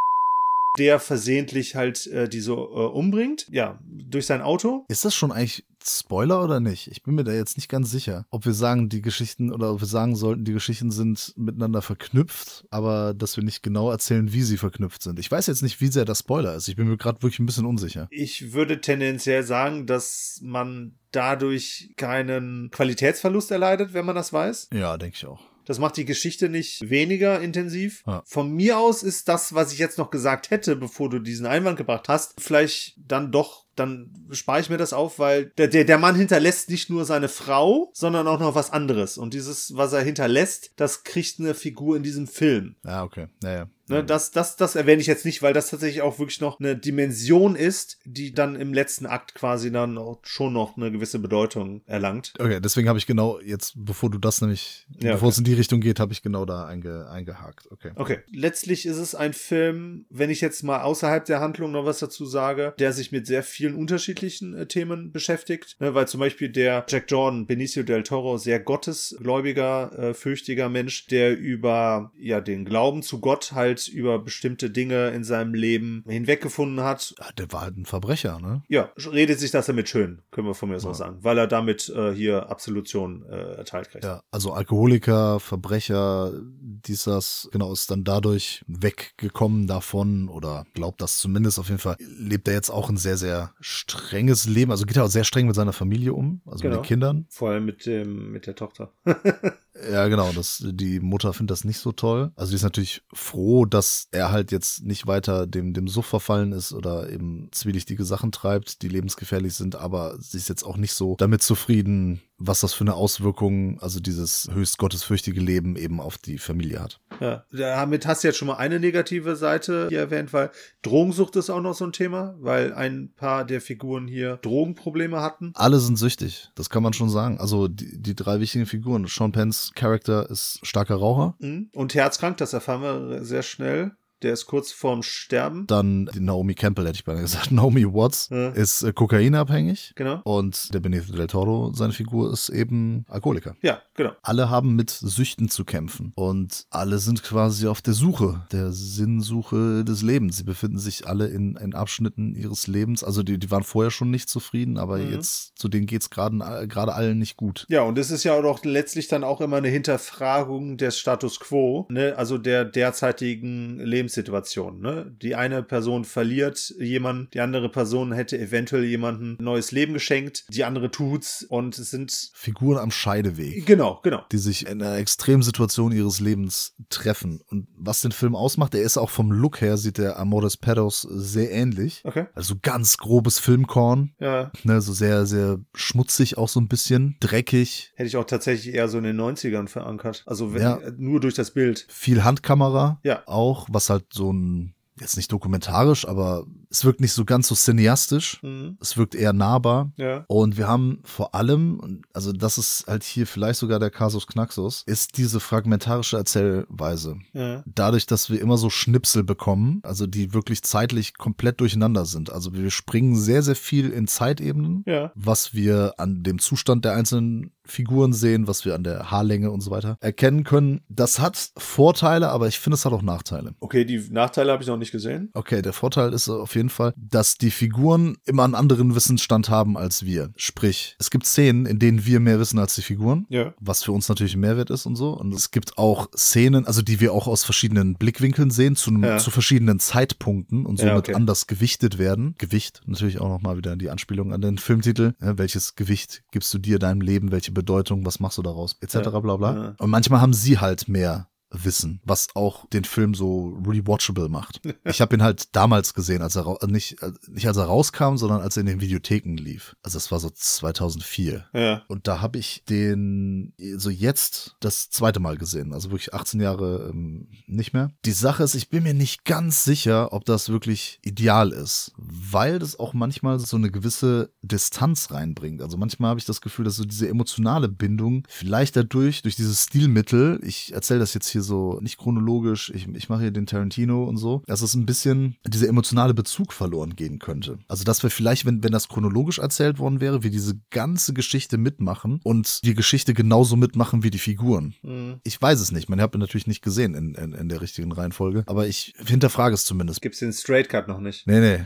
der versehentlich halt äh, die so äh, umbringt. Ja, durch sein Auto. Ist das schon eigentlich Spoiler oder nicht? Ich bin mir da jetzt nicht ganz sicher, ob wir sagen, die Geschichten oder ob wir sagen sollten, die Geschichten sind miteinander verknüpft, aber dass wir nicht genau erzählen, wie sie verknüpft sind. Ich weiß jetzt nicht, wie sehr der Spoiler ist. Ich bin mir gerade wirklich ein bisschen unsicher. Ich würde tendenziell sagen, dass man dadurch keinen Qualitätsverlust erleidet, wenn man das weiß. Ja, denke ich auch. Das macht die Geschichte nicht weniger intensiv. Ja. Von mir aus ist das, was ich jetzt noch gesagt hätte, bevor du diesen Einwand gebracht hast, vielleicht dann doch dann spare ich mir das auf, weil der, der, der Mann hinterlässt nicht nur seine Frau, sondern auch noch was anderes. Und dieses, was er hinterlässt, das kriegt eine Figur in diesem Film. Ja, okay. Naja. Ne, das, das, das erwähne ich jetzt nicht, weil das tatsächlich auch wirklich noch eine Dimension ist, die dann im letzten Akt quasi dann auch schon noch eine gewisse Bedeutung erlangt. Okay, deswegen habe ich genau jetzt, bevor du das nämlich, Ja, bevor es okay. in die Richtung geht, habe ich genau da einge, eingehakt. Okay. Okay. Letztlich ist es ein Film, wenn ich jetzt mal außerhalb der Handlung noch was dazu sage, der sich mit sehr vielen unterschiedlichen äh, Themen beschäftigt. Ne, weil zum Beispiel der Jack Jordan, Benicio del Toro, sehr gottesgläubiger, äh, fürchtiger Mensch, der über ja den Glauben zu Gott halt über bestimmte Dinge in seinem Leben hinweggefunden hat. Ja, der war halt ein Verbrecher, ne? Ja, redet sich das damit schön, können wir von mir aus auch sagen, weil er damit äh, hier Absolution äh, erteilt kriegt. Ja, also Alkoholiker, Verbrecher, dies, das, genau, ist dann dadurch weggekommen davon oder glaubt das zumindest. Auf jeden Fall lebt er jetzt auch ein sehr, sehr strenges Leben. Also geht er auch sehr streng mit seiner Familie um, also Genau. mit den Kindern. Vor allem mit dem mit der Tochter. Ja, genau. Das, die Mutter findet das nicht so toll. Also die ist natürlich froh, dass er halt jetzt nicht weiter dem, dem Suff verfallen ist oder eben zwielichtige Sachen treibt, die lebensgefährlich sind, aber sie ist jetzt auch nicht so damit zufrieden, was das für eine Auswirkung, also dieses höchst gottesfürchtige Leben eben auf die Familie hat. Ja, damit hast du jetzt schon mal eine negative Seite hier erwähnt, weil Drogensucht ist auch noch so ein Thema, weil ein paar der Figuren hier Drogenprobleme hatten. Alle sind süchtig, das kann man schon sagen. Also die, die drei wichtigen Figuren. Sean Penns Charakter ist starker Raucher. Mhm. Und herzkrank, das erfahren wir sehr schnell. Der ist kurz vorm Sterben. Dann Naomi Campbell, hätte ich beinahe gesagt. Naomi Watts Ja. ist äh, kokainabhängig. Genau. Und der Benicio del Toro, seine Figur, ist eben Alkoholiker. Ja, genau. Alle haben mit Süchten zu kämpfen und alle sind quasi auf der Suche, der Sinnsuche des Lebens. Sie befinden sich alle in, in Abschnitten ihres Lebens. Also die, die waren vorher schon nicht zufrieden, aber Mhm. jetzt zu denen geht's gerade gerade allen nicht gut. Ja, und es ist ja auch letztlich dann auch immer eine Hinterfragung des Status quo, ne? also der derzeitigen Lebenssituation. Ne? Die eine Person verliert jemanden, die andere Person hätte eventuell jemanden ein neues Leben geschenkt, die andere tut's und es sind Figuren am Scheideweg. genau, genau. die sich in einer extremen Situation ihres Lebens treffen. Und was den Film ausmacht, der ist auch vom Look her, sieht der Amores Perros sehr ähnlich. Okay. Also ganz grobes Filmkorn, Ja, ne, so sehr, sehr schmutzig auch so ein bisschen, dreckig, hätte ich auch tatsächlich eher so in den 90ern verankert. Also wenn, Ja. nur durch das Bild. viel Handkamera Ja. auch, was halt so ein, jetzt nicht dokumentarisch, aber es wirkt nicht so ganz so cineastisch. Mhm. Es wirkt eher nahbar. Ja. Und wir haben vor allem, also das ist halt hier vielleicht sogar der Kasus Knaxus, ist diese fragmentarische Erzählweise. Ja. Dadurch, dass wir immer so Schnipsel bekommen, also die wirklich zeitlich komplett durcheinander sind. Also wir springen sehr, sehr viel in Zeitebenen, Ja. was wir an dem Zustand der einzelnen Figuren sehen, was wir an der Haarlänge und so weiter erkennen können. Das hat Vorteile, aber ich finde, es hat auch Nachteile. Okay, die Nachteile habe ich noch nicht gesehen. Okay, der Vorteil ist auf jeden Fall, dass die Figuren immer einen anderen Wissensstand haben als wir. Sprich, es gibt Szenen, in denen wir mehr wissen als die Figuren. Ja. Was für uns natürlich ein Mehrwert ist und so. Und es gibt auch Szenen, also die wir auch aus verschiedenen Blickwinkeln sehen, zu, Ja. zu verschiedenen Zeitpunkten und Ja, somit okay. anders gewichtet werden. Gewicht, natürlich auch nochmal wieder die Anspielung an den Filmtitel. Ja, welches Gewicht gibst du dir deinem Leben? Welche Bedeutung? Was machst du daraus? Etc. Ja. bla bla. Ja. Und manchmal haben sie halt mehr Wissen, was auch den Film so rewatchable macht. Ich habe ihn halt damals gesehen, als er rau- nicht äh, nicht als er rauskam, sondern als er in den Videotheken lief. Also das war so 2004. Ja. Und da habe ich den so jetzt das zweite Mal gesehen, also wirklich 18 Jahre ähm, nicht mehr. Die Sache ist, ich bin mir nicht ganz sicher, ob das wirklich ideal ist, weil das auch manchmal so eine gewisse Distanz reinbringt. Also manchmal habe ich das Gefühl, dass so diese emotionale Bindung vielleicht dadurch durch dieses Stilmittel, ich erzähle das jetzt hier so nicht chronologisch, ich, ich mache hier den Tarantino und so, dass es ein bisschen dieser emotionale Bezug verloren gehen könnte. Also dass wir vielleicht, wenn, wenn das chronologisch erzählt worden wäre, wir diese ganze Geschichte mitmachen und die Geschichte genauso mitmachen wie die Figuren. Mhm. Ich weiß es nicht. Man hat natürlich nicht gesehen in, in, in der richtigen Reihenfolge, aber ich hinterfrage es zumindest. Gibt's den Straight Cut noch nicht? Nee, nee.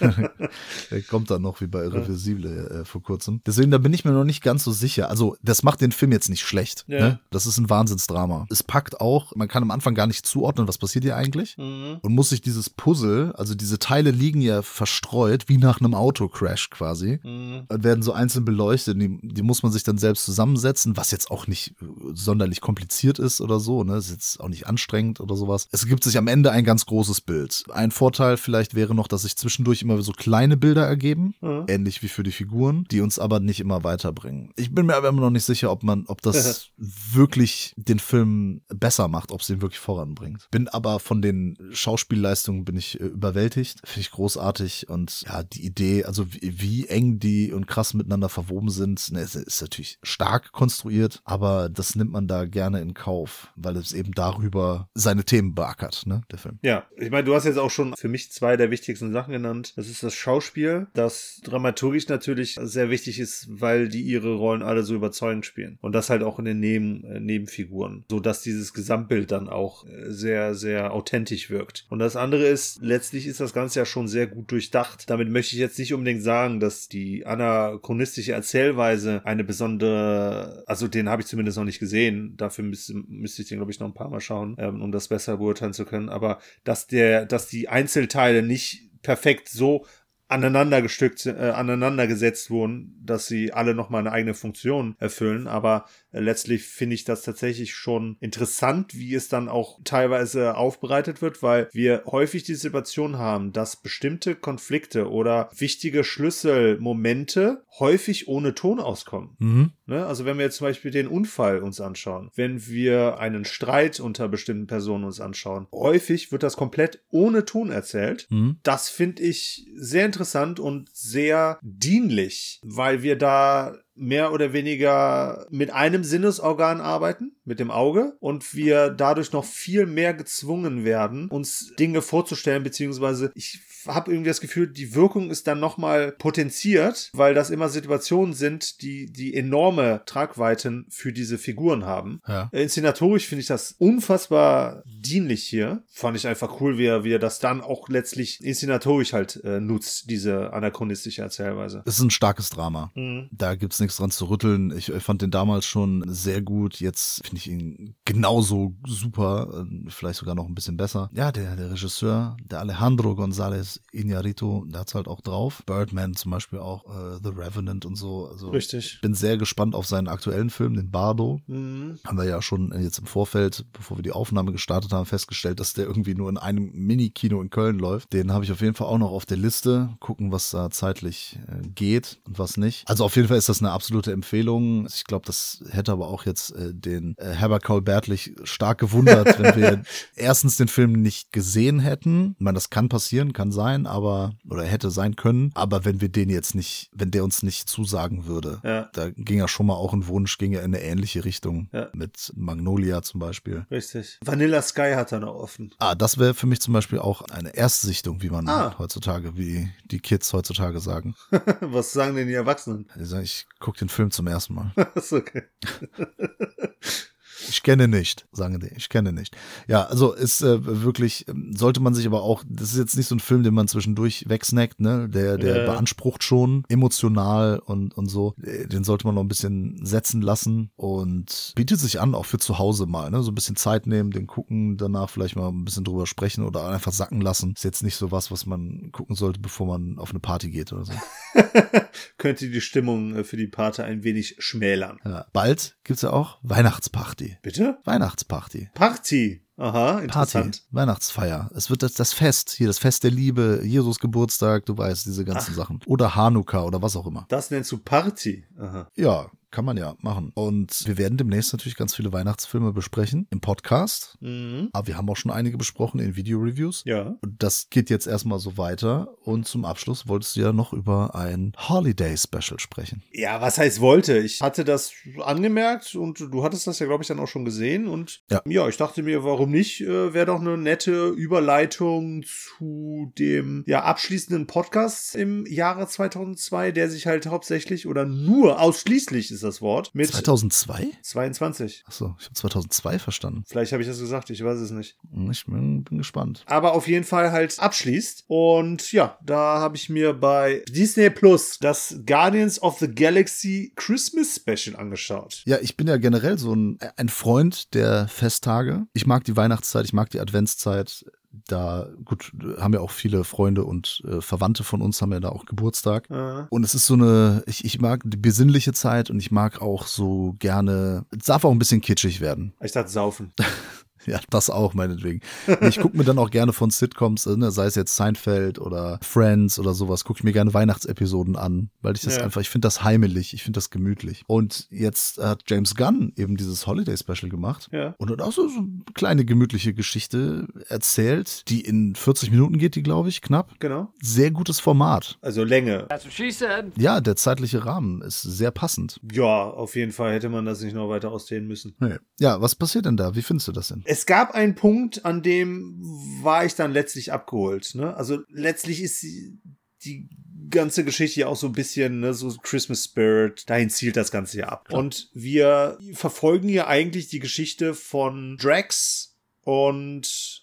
Der kommt dann noch wie bei Irreversible äh, vor kurzem. Deswegen, da bin ich mir noch nicht ganz so sicher. Also, das macht den Film jetzt nicht schlecht. Ja. Ne? Das ist ein Wahnsinnsdrama. Es packt auch, man kann am Anfang gar nicht zuordnen, was passiert hier eigentlich. Mhm. Und muss sich dieses Puzzle, also diese Teile liegen ja verstreut, wie nach einem Autocrash quasi. Mhm. Und werden so einzeln beleuchtet. Die, die muss man sich dann selbst zusammensetzen, was jetzt auch nicht äh, sonderlich kompliziert ist oder so. Ne? Ist jetzt auch nicht anstrengend oder sowas. Es gibt sich am Ende ein ganz großes Bild. Ein Vorteil vielleicht wäre noch, dass sich zwischendurch immer so kleine Bilder ergeben, Mhm. ähnlich wie für die Figuren, die uns aber nicht immer weiterbringen. Ich bin mir aber immer noch nicht sicher, ob man, ob das wirklich den Film besser macht, ob es ihn wirklich voranbringt. Bin aber von den Schauspielleistungen bin ich äh, überwältigt, finde ich großartig und ja, die Idee, also wie, wie eng die und krass miteinander verwoben sind, ne, es ist natürlich stark konstruiert, aber das nimmt man da gerne in Kauf, weil es eben darüber seine Themen beackert, ne, der Film. Ja, ich meine, du hast jetzt auch schon für mich zwei der wichtigsten Sachen genannt. Das ist das Schauspiel, das dramaturgisch natürlich sehr wichtig ist, weil die ihre Rollen alle so überzeugend spielen. Und das halt auch in den Neben, äh, Nebenfiguren, so dass dieses Gesamtbild dann auch äh, sehr, sehr authentisch wirkt. Und das andere ist, letztlich ist das Ganze ja schon sehr gut durchdacht. Damit möchte ich jetzt nicht unbedingt sagen, dass die anachronistische Erzählweise eine besondere, also den habe ich zumindest noch nicht gesehen. Dafür müsste, müsste ich den, glaube ich, noch ein paar Mal schauen, ähm, um das besser beurteilen zu können. Aber dass der, dass die Einzelteile nicht perfekt so aneinander gestückt, äh, aneinander gesetzt wurden, dass sie alle nochmal eine eigene Funktion erfüllen. Aber letztlich finde ich das tatsächlich schon interessant, wie es dann auch teilweise aufbereitet wird, weil wir häufig die Situation haben, dass bestimmte Konflikte oder wichtige Schlüsselmomente häufig ohne Ton auskommen. Mhm. Ne? Also wenn wir jetzt zum Beispiel den Unfall uns anschauen, wenn wir einen Streit unter bestimmten Personen uns anschauen, häufig wird das komplett ohne Ton erzählt. Mhm. Das finde ich sehr interessant und sehr dienlich, weil wir da mehr oder weniger mit einem Sinnesorgan arbeiten, mit dem Auge, und wir dadurch noch viel mehr gezwungen werden, uns Dinge vorzustellen, beziehungsweise ich habe irgendwie das Gefühl, die Wirkung ist dann nochmal potenziert, weil das immer Situationen sind, die, die enorme Tragweiten für diese Figuren haben. Ja. Inszenatorisch finde ich das unfassbar dienlich hier. Fand ich einfach cool, wie er, wie er das dann auch letztlich inszenatorisch halt äh, nutzt, diese anachronistische Erzählweise. Es ist ein starkes Drama. Mhm. Da gibt's nichts dran zu rütteln. Ich äh, fand den damals schon sehr gut. Jetzt finde ich ihn genauso super, äh, vielleicht sogar noch ein bisschen besser. Ja, der, der Regisseur, der Alejandro González Iñárritu, der hat's halt auch drauf. Birdman zum Beispiel auch, äh, The Revenant und so. Also Richtig. bin sehr gespannt auf seinen aktuellen Film, den Bardo. Mhm. Haben wir ja schon jetzt im Vorfeld, bevor wir die Aufnahme gestartet haben, festgestellt, dass der irgendwie nur in einem Mini-Kino in Köln läuft. Den habe ich auf jeden Fall auch noch auf der Liste. Gucken, was da zeitlich äh, geht und was nicht. Also auf jeden Fall ist das eine absolute Empfehlung. Ich glaube, das hätte aber auch jetzt äh, den äh, Herbert Kaul Bertlich stark gewundert, wenn wir erstens den Film nicht gesehen hätten. Ich meine, das kann passieren, kann sein, aber oder hätte sein können. Aber wenn wir den jetzt nicht, wenn der uns nicht zusagen würde, Ja. da ging ja schon mal auch ein Wunsch, ging ja in eine ähnliche Richtung Ja. mit Magnolia zum Beispiel. Richtig. Vanilla Sky hat er noch offen. Ah, das wäre für mich zum Beispiel auch eine Erstsichtung, wie man Ah. heutzutage, wie die Kids heutzutage sagen. Was sagen denn die Erwachsenen? Sagen, ich gucke den Film zum ersten Mal. ist okay. Ich kenne nicht, sagen die. Ich kenne nicht. Ja, also ist äh, wirklich, ähm, sollte man sich aber auch, das ist jetzt nicht so ein Film, den man zwischendurch wegsnackt, ne? Der, der Ja. beansprucht schon emotional und, und so. Äh, Den sollte man noch ein bisschen setzen lassen und bietet sich an, auch für zu Hause mal, ne? So ein bisschen Zeit nehmen, den gucken, danach vielleicht mal ein bisschen drüber sprechen oder einfach sacken lassen. Ist jetzt nicht so was, was man gucken sollte, bevor man auf eine Party geht oder so. Könnte die Stimmung äh, für die Party ein wenig schmälern. Ja. Bald gibt's ja auch Weihnachtsparty. Bitte? Weihnachtsparty. Party. Aha, Party, interessant. Weihnachtsfeier. Es wird das, das Fest, hier das Fest der Liebe, Jesus Geburtstag, du weißt, diese ganzen Sachen. Oder Hanukkah oder was auch immer. Das nennst du Party. Aha. Ja, kann man ja machen. Und wir werden demnächst natürlich ganz viele Weihnachtsfilme besprechen im Podcast. Mhm. Aber wir haben auch schon einige besprochen in Video-Reviews. Ja. Und das geht jetzt erstmal so weiter. Und zum Abschluss wolltest du ja noch über ein Holiday-Special sprechen. Ja, was heißt wollte? Ich hatte das angemerkt und du hattest das ja, glaube ich, dann auch schon gesehen. Und Ja. ja, ich dachte mir, warum nicht? Äh, Wäre doch eine nette Überleitung zu dem ja abschließenden Podcast im Jahre 2002, der sich halt hauptsächlich oder nur ausschließlich ist das Wort mit 2002? 22. Achso, ich habe 2002 verstanden. Vielleicht habe ich das gesagt, ich weiß es nicht. Ich bin, bin gespannt. aber auf jeden Fall halt abschließt. Und ja, da habe ich mir bei Disney Plus das Guardians of the Galaxy Christmas Special angeschaut. Ja, ich bin ja generell so ein, ein Freund der Festtage. Ich mag die Weihnachtszeit, ich mag die Adventszeit. Da, gut, haben ja auch viele Freunde und äh, Verwandte von uns haben ja da auch Geburtstag. Äh, Und es ist so eine, ich, ich mag die besinnliche Zeit und ich mag auch so gerne, es darf auch ein bisschen kitschig werden. ich dachte, saufen. Ja, das auch meinetwegen. Ich gucke mir dann auch gerne von Sitcoms, äh, ne, sei es jetzt Seinfeld oder Friends oder sowas, gucke ich mir gerne Weihnachtsepisoden an, weil ich das Ja. einfach, ich finde das heimelig, ich finde das gemütlich. Und jetzt hat James Gunn eben dieses Holiday Special gemacht Ja. und hat auch so, so eine kleine gemütliche Geschichte erzählt, die in 40 Minuten geht, die glaube ich, knapp. Genau. Sehr gutes Format. Also Länge. That's what she said. Ja, der zeitliche Rahmen ist sehr passend. Ja, auf jeden Fall hätte man das nicht noch weiter ausdehnen müssen. Nee. Ja, was passiert denn da? Wie findest du das denn? Es gab einen Punkt, an dem war ich dann letztlich abgeholt. Ne? Also letztlich ist die, ganze Geschichte ja auch so ein bisschen ne, so Christmas Spirit. Dahin zielt das Ganze ja ab. Und wir verfolgen hier eigentlich die Geschichte von Drax und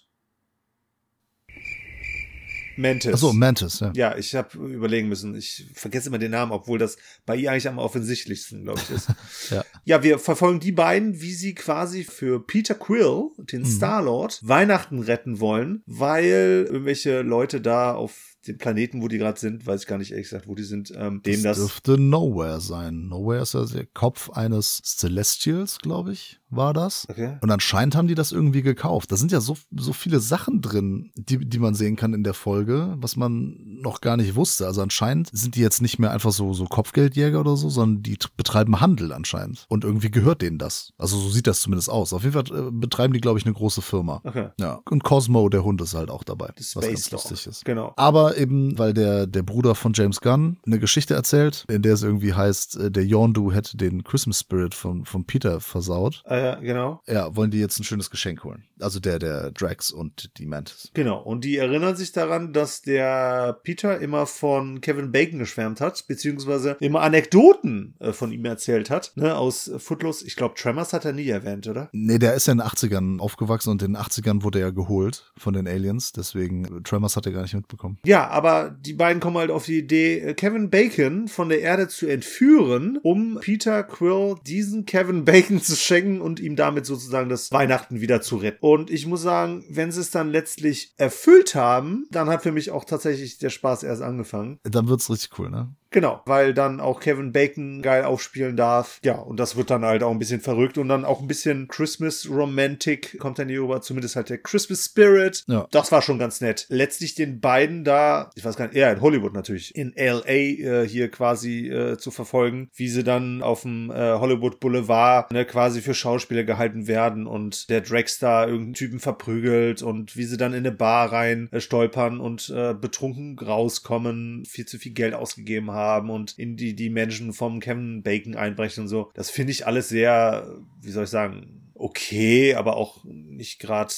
Mantis. Achso, Mantis, ja. Ja, ich habe überlegen müssen. Ich vergesse immer den Namen, obwohl das bei ihr eigentlich am offensichtlichsten, glaube ich, ist. Ja. Ja, wir verfolgen die beiden, wie sie quasi für Peter Quill, den Star-Lord, Weihnachten retten wollen, weil irgendwelche Leute da auf dem Planeten, wo die gerade sind, weiß ich gar nicht ehrlich gesagt, wo die sind, ähm, dem das das. dürfte Nowhere sein. Nowhere ist ja der Kopf eines Celestials, glaube ich, war das. Okay. Und anscheinend haben die das irgendwie gekauft. Da sind ja so, so viele Sachen drin, die, die man sehen kann in der Folge, was man noch gar nicht wusste. Also anscheinend sind die jetzt nicht mehr einfach so, so Kopfgeldjäger oder so, sondern die betreiben Handel anscheinend. Und irgendwie gehört denen das. Also so sieht das zumindest aus. Auf jeden Fall äh, betreiben die, glaube ich, eine große Firma. Okay. Ja. Und Cosmo, der Hund, ist halt auch dabei. Das was ganz Space lustig ist. Genau. Aber eben, weil der, der Bruder von James Gunn eine Geschichte erzählt, in der es irgendwie heißt, äh, der Yondu hätte den Christmas Spirit von, von Peter versaut. Äh, genau. Ja, wollen die jetzt ein schönes Geschenk holen. Also der, der Drax und die Mantis. Genau. Und die erinnern sich daran, dass der Peter immer von Kevin Bacon geschwärmt hat, beziehungsweise immer Anekdoten äh, von ihm erzählt hat, ne, aus Footloose. Ich glaube, Tremors hat er nie erwähnt, oder? Nee, der ist ja in den 80ern aufgewachsen und in den 80ern wurde er geholt von den Aliens. Deswegen, Tremors hat er gar nicht mitbekommen. Ja, aber die beiden kommen halt auf die Idee, äh, Kevin Bacon von der Erde zu entführen, um Peter Quill diesen Kevin Bacon zu schenken und ihm damit sozusagen das Weihnachten wieder zu retten. Und ich muss sagen, wenn sie es dann letztlich erfüllt haben, dann hat für mich auch tatsächlich der Spaß erst angefangen. Dann wird's richtig cool, ne? Genau, weil dann auch Kevin Bacon geil aufspielen darf. Ja, und das wird dann halt auch ein bisschen verrückt und dann auch ein bisschen Christmas Romantic kommt dann hier rüber, zumindest halt der Christmas Spirit. Ja. Das war schon ganz nett. Letztlich den beiden da, ich weiß gar nicht, eher in Hollywood natürlich, in LA äh, hier quasi äh, zu verfolgen, wie sie dann auf dem äh, Hollywood Boulevard ne, quasi für Schauspieler gehalten werden und der Dragster irgendeinen Typen verprügelt und wie sie dann in eine Bar rein äh, stolpern und äh, betrunken rauskommen, viel zu viel Geld ausgegeben haben und in die, die Menschen vom Kevin Bacon einbrechen und so. Das finde ich alles sehr, wie soll ich sagen, okay, aber auch nicht gerade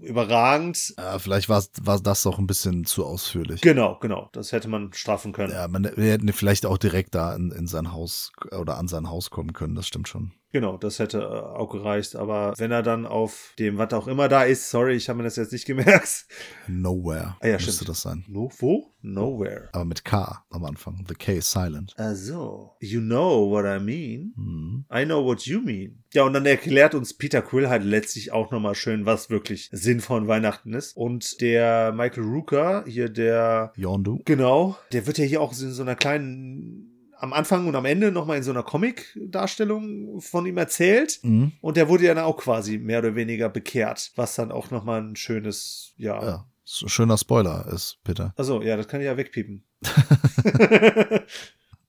überragend. Ja, vielleicht war war das auch ein bisschen zu ausführlich. Genau, genau. Das hätte man straffen können. Ja, man, wir hätten vielleicht auch direkt da in, in sein Haus oder an sein Haus kommen können, das stimmt schon. Genau, das hätte äh, auch gereicht. Aber wenn er dann auf dem, was auch immer da ist, sorry, ich habe mir das jetzt nicht gemerkt. Nowhere Ah ja, müsste stimmt. das sein. No, wo? Nowhere. Aber mit K am Anfang. The K is silent. Also, you know what I mean. Mhm. I know what you mean. Ja, und dann erklärt uns Peter Quill halt letztlich auch nochmal schön, was wirklich Sinn von Weihnachten ist. Und der Michael Rooker, hier der, Yondu. genau, der wird ja hier auch in so einer kleinen, am Anfang und am Ende nochmal in so einer Comic-Darstellung von ihm erzählt. Mhm. Und der wurde ja dann auch quasi mehr oder weniger bekehrt, was dann auch nochmal ein schönes, ja. Ja, schöner Spoiler ist, Peter. Also, ja, das kann ich ja wegpiepen.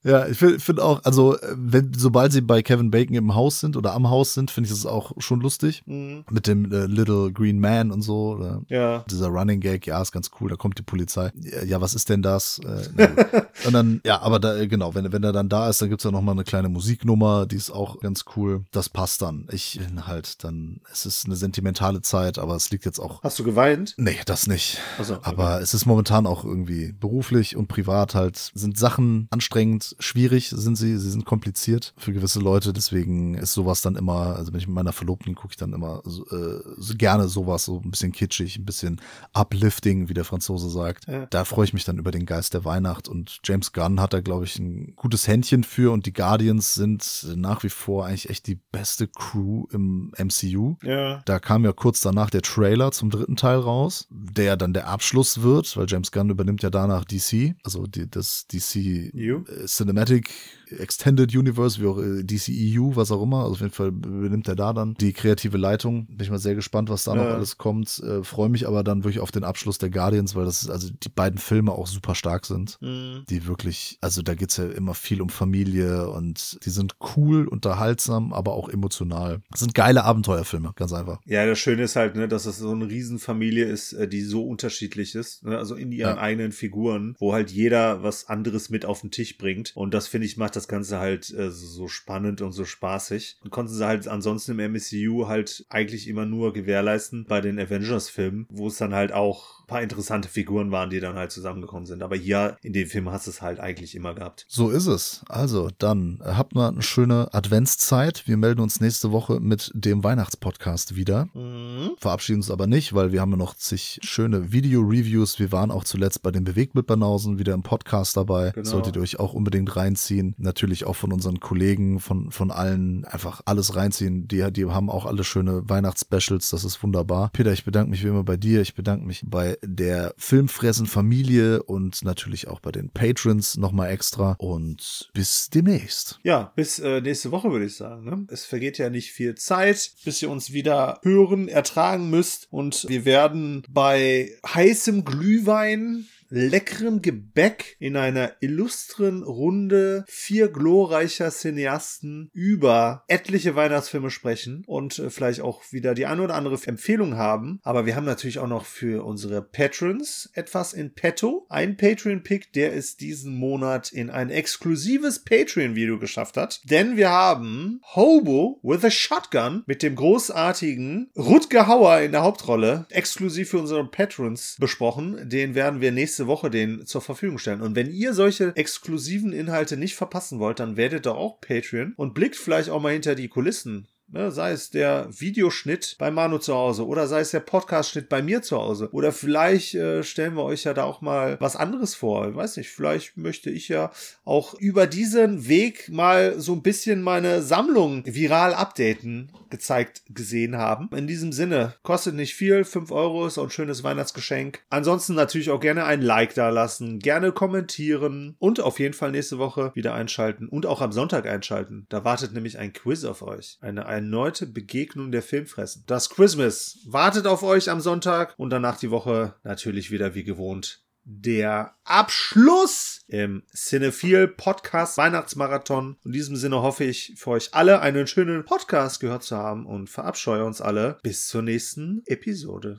Ja, ich finde find auch, also wenn, sobald sie bei Kevin Bacon im Haus sind oder am Haus sind, finde ich das auch schon lustig. Mhm. Mit dem äh, Little Green Man und so. Oder Ja. Dieser Running Gag, ja, ist ganz cool, da kommt die Polizei. Ja, Ja, was ist denn das? Äh, und dann, ja, aber da, äh, genau, wenn, wenn er dann da ist, dann gibt's ja noch mal eine kleine Musiknummer, die ist auch ganz cool. Das passt dann. Ich bin halt dann, es ist eine sentimentale Zeit, aber es liegt jetzt auch Hast du geweint? Nee, das nicht. So, okay. Aber es ist momentan auch irgendwie beruflich und privat halt, sind Sachen anstrengend, schwierig sind sie, sie sind kompliziert für gewisse Leute. Deswegen ist sowas dann immer, also wenn ich mit meiner Verlobten gucke ich dann immer so, äh, so gerne sowas, so ein bisschen kitschig, ein bisschen uplifting, wie der Franzose sagt. Ja. Da freue ich mich dann über den Geist der Weihnacht. Und James Gunn hat da, glaube ich, ein gutes Händchen für und die Guardians sind nach wie vor eigentlich echt die beste Crew im MCU. Ja. Da kam ja kurz danach der Trailer zum dritten Teil raus, der dann der Abschluss wird, weil James Gunn übernimmt ja danach DC, also die, das DC You? Äh, Cinematic Extended Universe, wie auch äh, DCEU, was auch immer. Also auf jeden Fall übernimmt er da dann die kreative Leitung. Bin ich mal sehr gespannt, was da noch Ja. alles kommt. Äh, Freue mich aber dann wirklich auf den Abschluss der Guardians, weil das ist, also die beiden Filme auch super stark sind. Mhm. Die wirklich, also da geht's ja immer viel um Familie und die sind cool, unterhaltsam, aber auch emotional. Das sind geile Abenteuerfilme, ganz einfach. Ja, das Schöne ist halt, ne, dass es so eine Riesenfamilie ist, äh, die so unterschiedlich ist, ne? also in ihren Ja. eigenen Figuren, wo halt jeder was anderes mit auf den Tisch bringt. Und das finde ich macht das Ganze halt äh, so spannend und so spaßig. Und konnten sie halt ansonsten im MCU halt eigentlich immer nur gewährleisten bei den Avengers-Filmen, wo es dann halt auch paar interessante Figuren waren, die dann halt zusammengekommen sind. Aber hier in dem Film hast du es halt eigentlich immer gehabt. So ist es. Also, dann äh, habt mal eine schöne Adventszeit. Wir melden uns nächste Woche mit dem Weihnachtspodcast wieder. Verabschieden uns aber nicht, weil wir haben ja noch zig schöne Video-Reviews. Wir waren auch zuletzt bei den Bewegtbildbanausen wieder im Podcast dabei. Genau. Solltet ihr euch auch unbedingt reinziehen. Natürlich auch von unseren Kollegen, von, von allen einfach alles reinziehen. Die, die haben auch alle schöne Weihnachtsspecials. Das ist wunderbar. Peter, ich bedanke mich wie immer bei dir. Ich bedanke mich bei der Filmfressen Familie und natürlich auch bei den Patrons nochmal extra. Und bis demnächst. Ja, bis äh, nächste Woche würde ich sagen. Ne? Es vergeht ja nicht viel Zeit, bis ihr uns wieder hören, ertragen müsst. Und wir werden bei heißem Glühwein leckeren Gebäck in einer illustren Runde vier glorreicher Cineasten über etliche Weihnachtsfilme sprechen und äh, vielleicht auch wieder die eine oder andere Empfehlung haben. Aber wir haben natürlich auch noch für unsere Patrons etwas in petto. Ein Patreon-Pick, der es diesen Monat in ein exklusives Patreon-Video geschafft hat. Denn wir haben Hobo with a Shotgun mit dem großartigen Rutger Hauer in der Hauptrolle exklusiv für unsere Patrons besprochen. Den werden wir nächste Woche den zur Verfügung stellen. Und wenn ihr solche exklusiven Inhalte nicht verpassen wollt, dann werdet doch auch Patreon und blickt vielleicht auch mal hinter die Kulissen. Ne, sei es der Videoschnitt bei Manu zu Hause oder sei es der Podcast-Schnitt bei mir zu Hause. Oder vielleicht äh, stellen wir euch ja da auch mal was anderes vor. Ich weiß nicht, vielleicht möchte ich ja auch über diesen Weg mal so ein bisschen meine Sammlung viral updaten, gezeigt gesehen haben. In diesem Sinne, kostet nicht viel, 5 Euro ist auch ein schönes Weihnachtsgeschenk. Ansonsten natürlich auch gerne ein Like da lassen, gerne kommentieren und auf jeden Fall nächste Woche wieder einschalten und auch am Sonntag einschalten. Da wartet nämlich ein Quiz auf euch. Eine erneute Begegnung der Filmfressen. Das Christmas wartet auf euch am Sonntag und danach die Woche natürlich wieder wie gewohnt der Abschluss im Cinephile Podcast Weihnachtsmarathon. In diesem Sinne hoffe ich für euch alle einen schönen Podcast gehört zu haben und verabscheue uns alle bis zur nächsten Episode.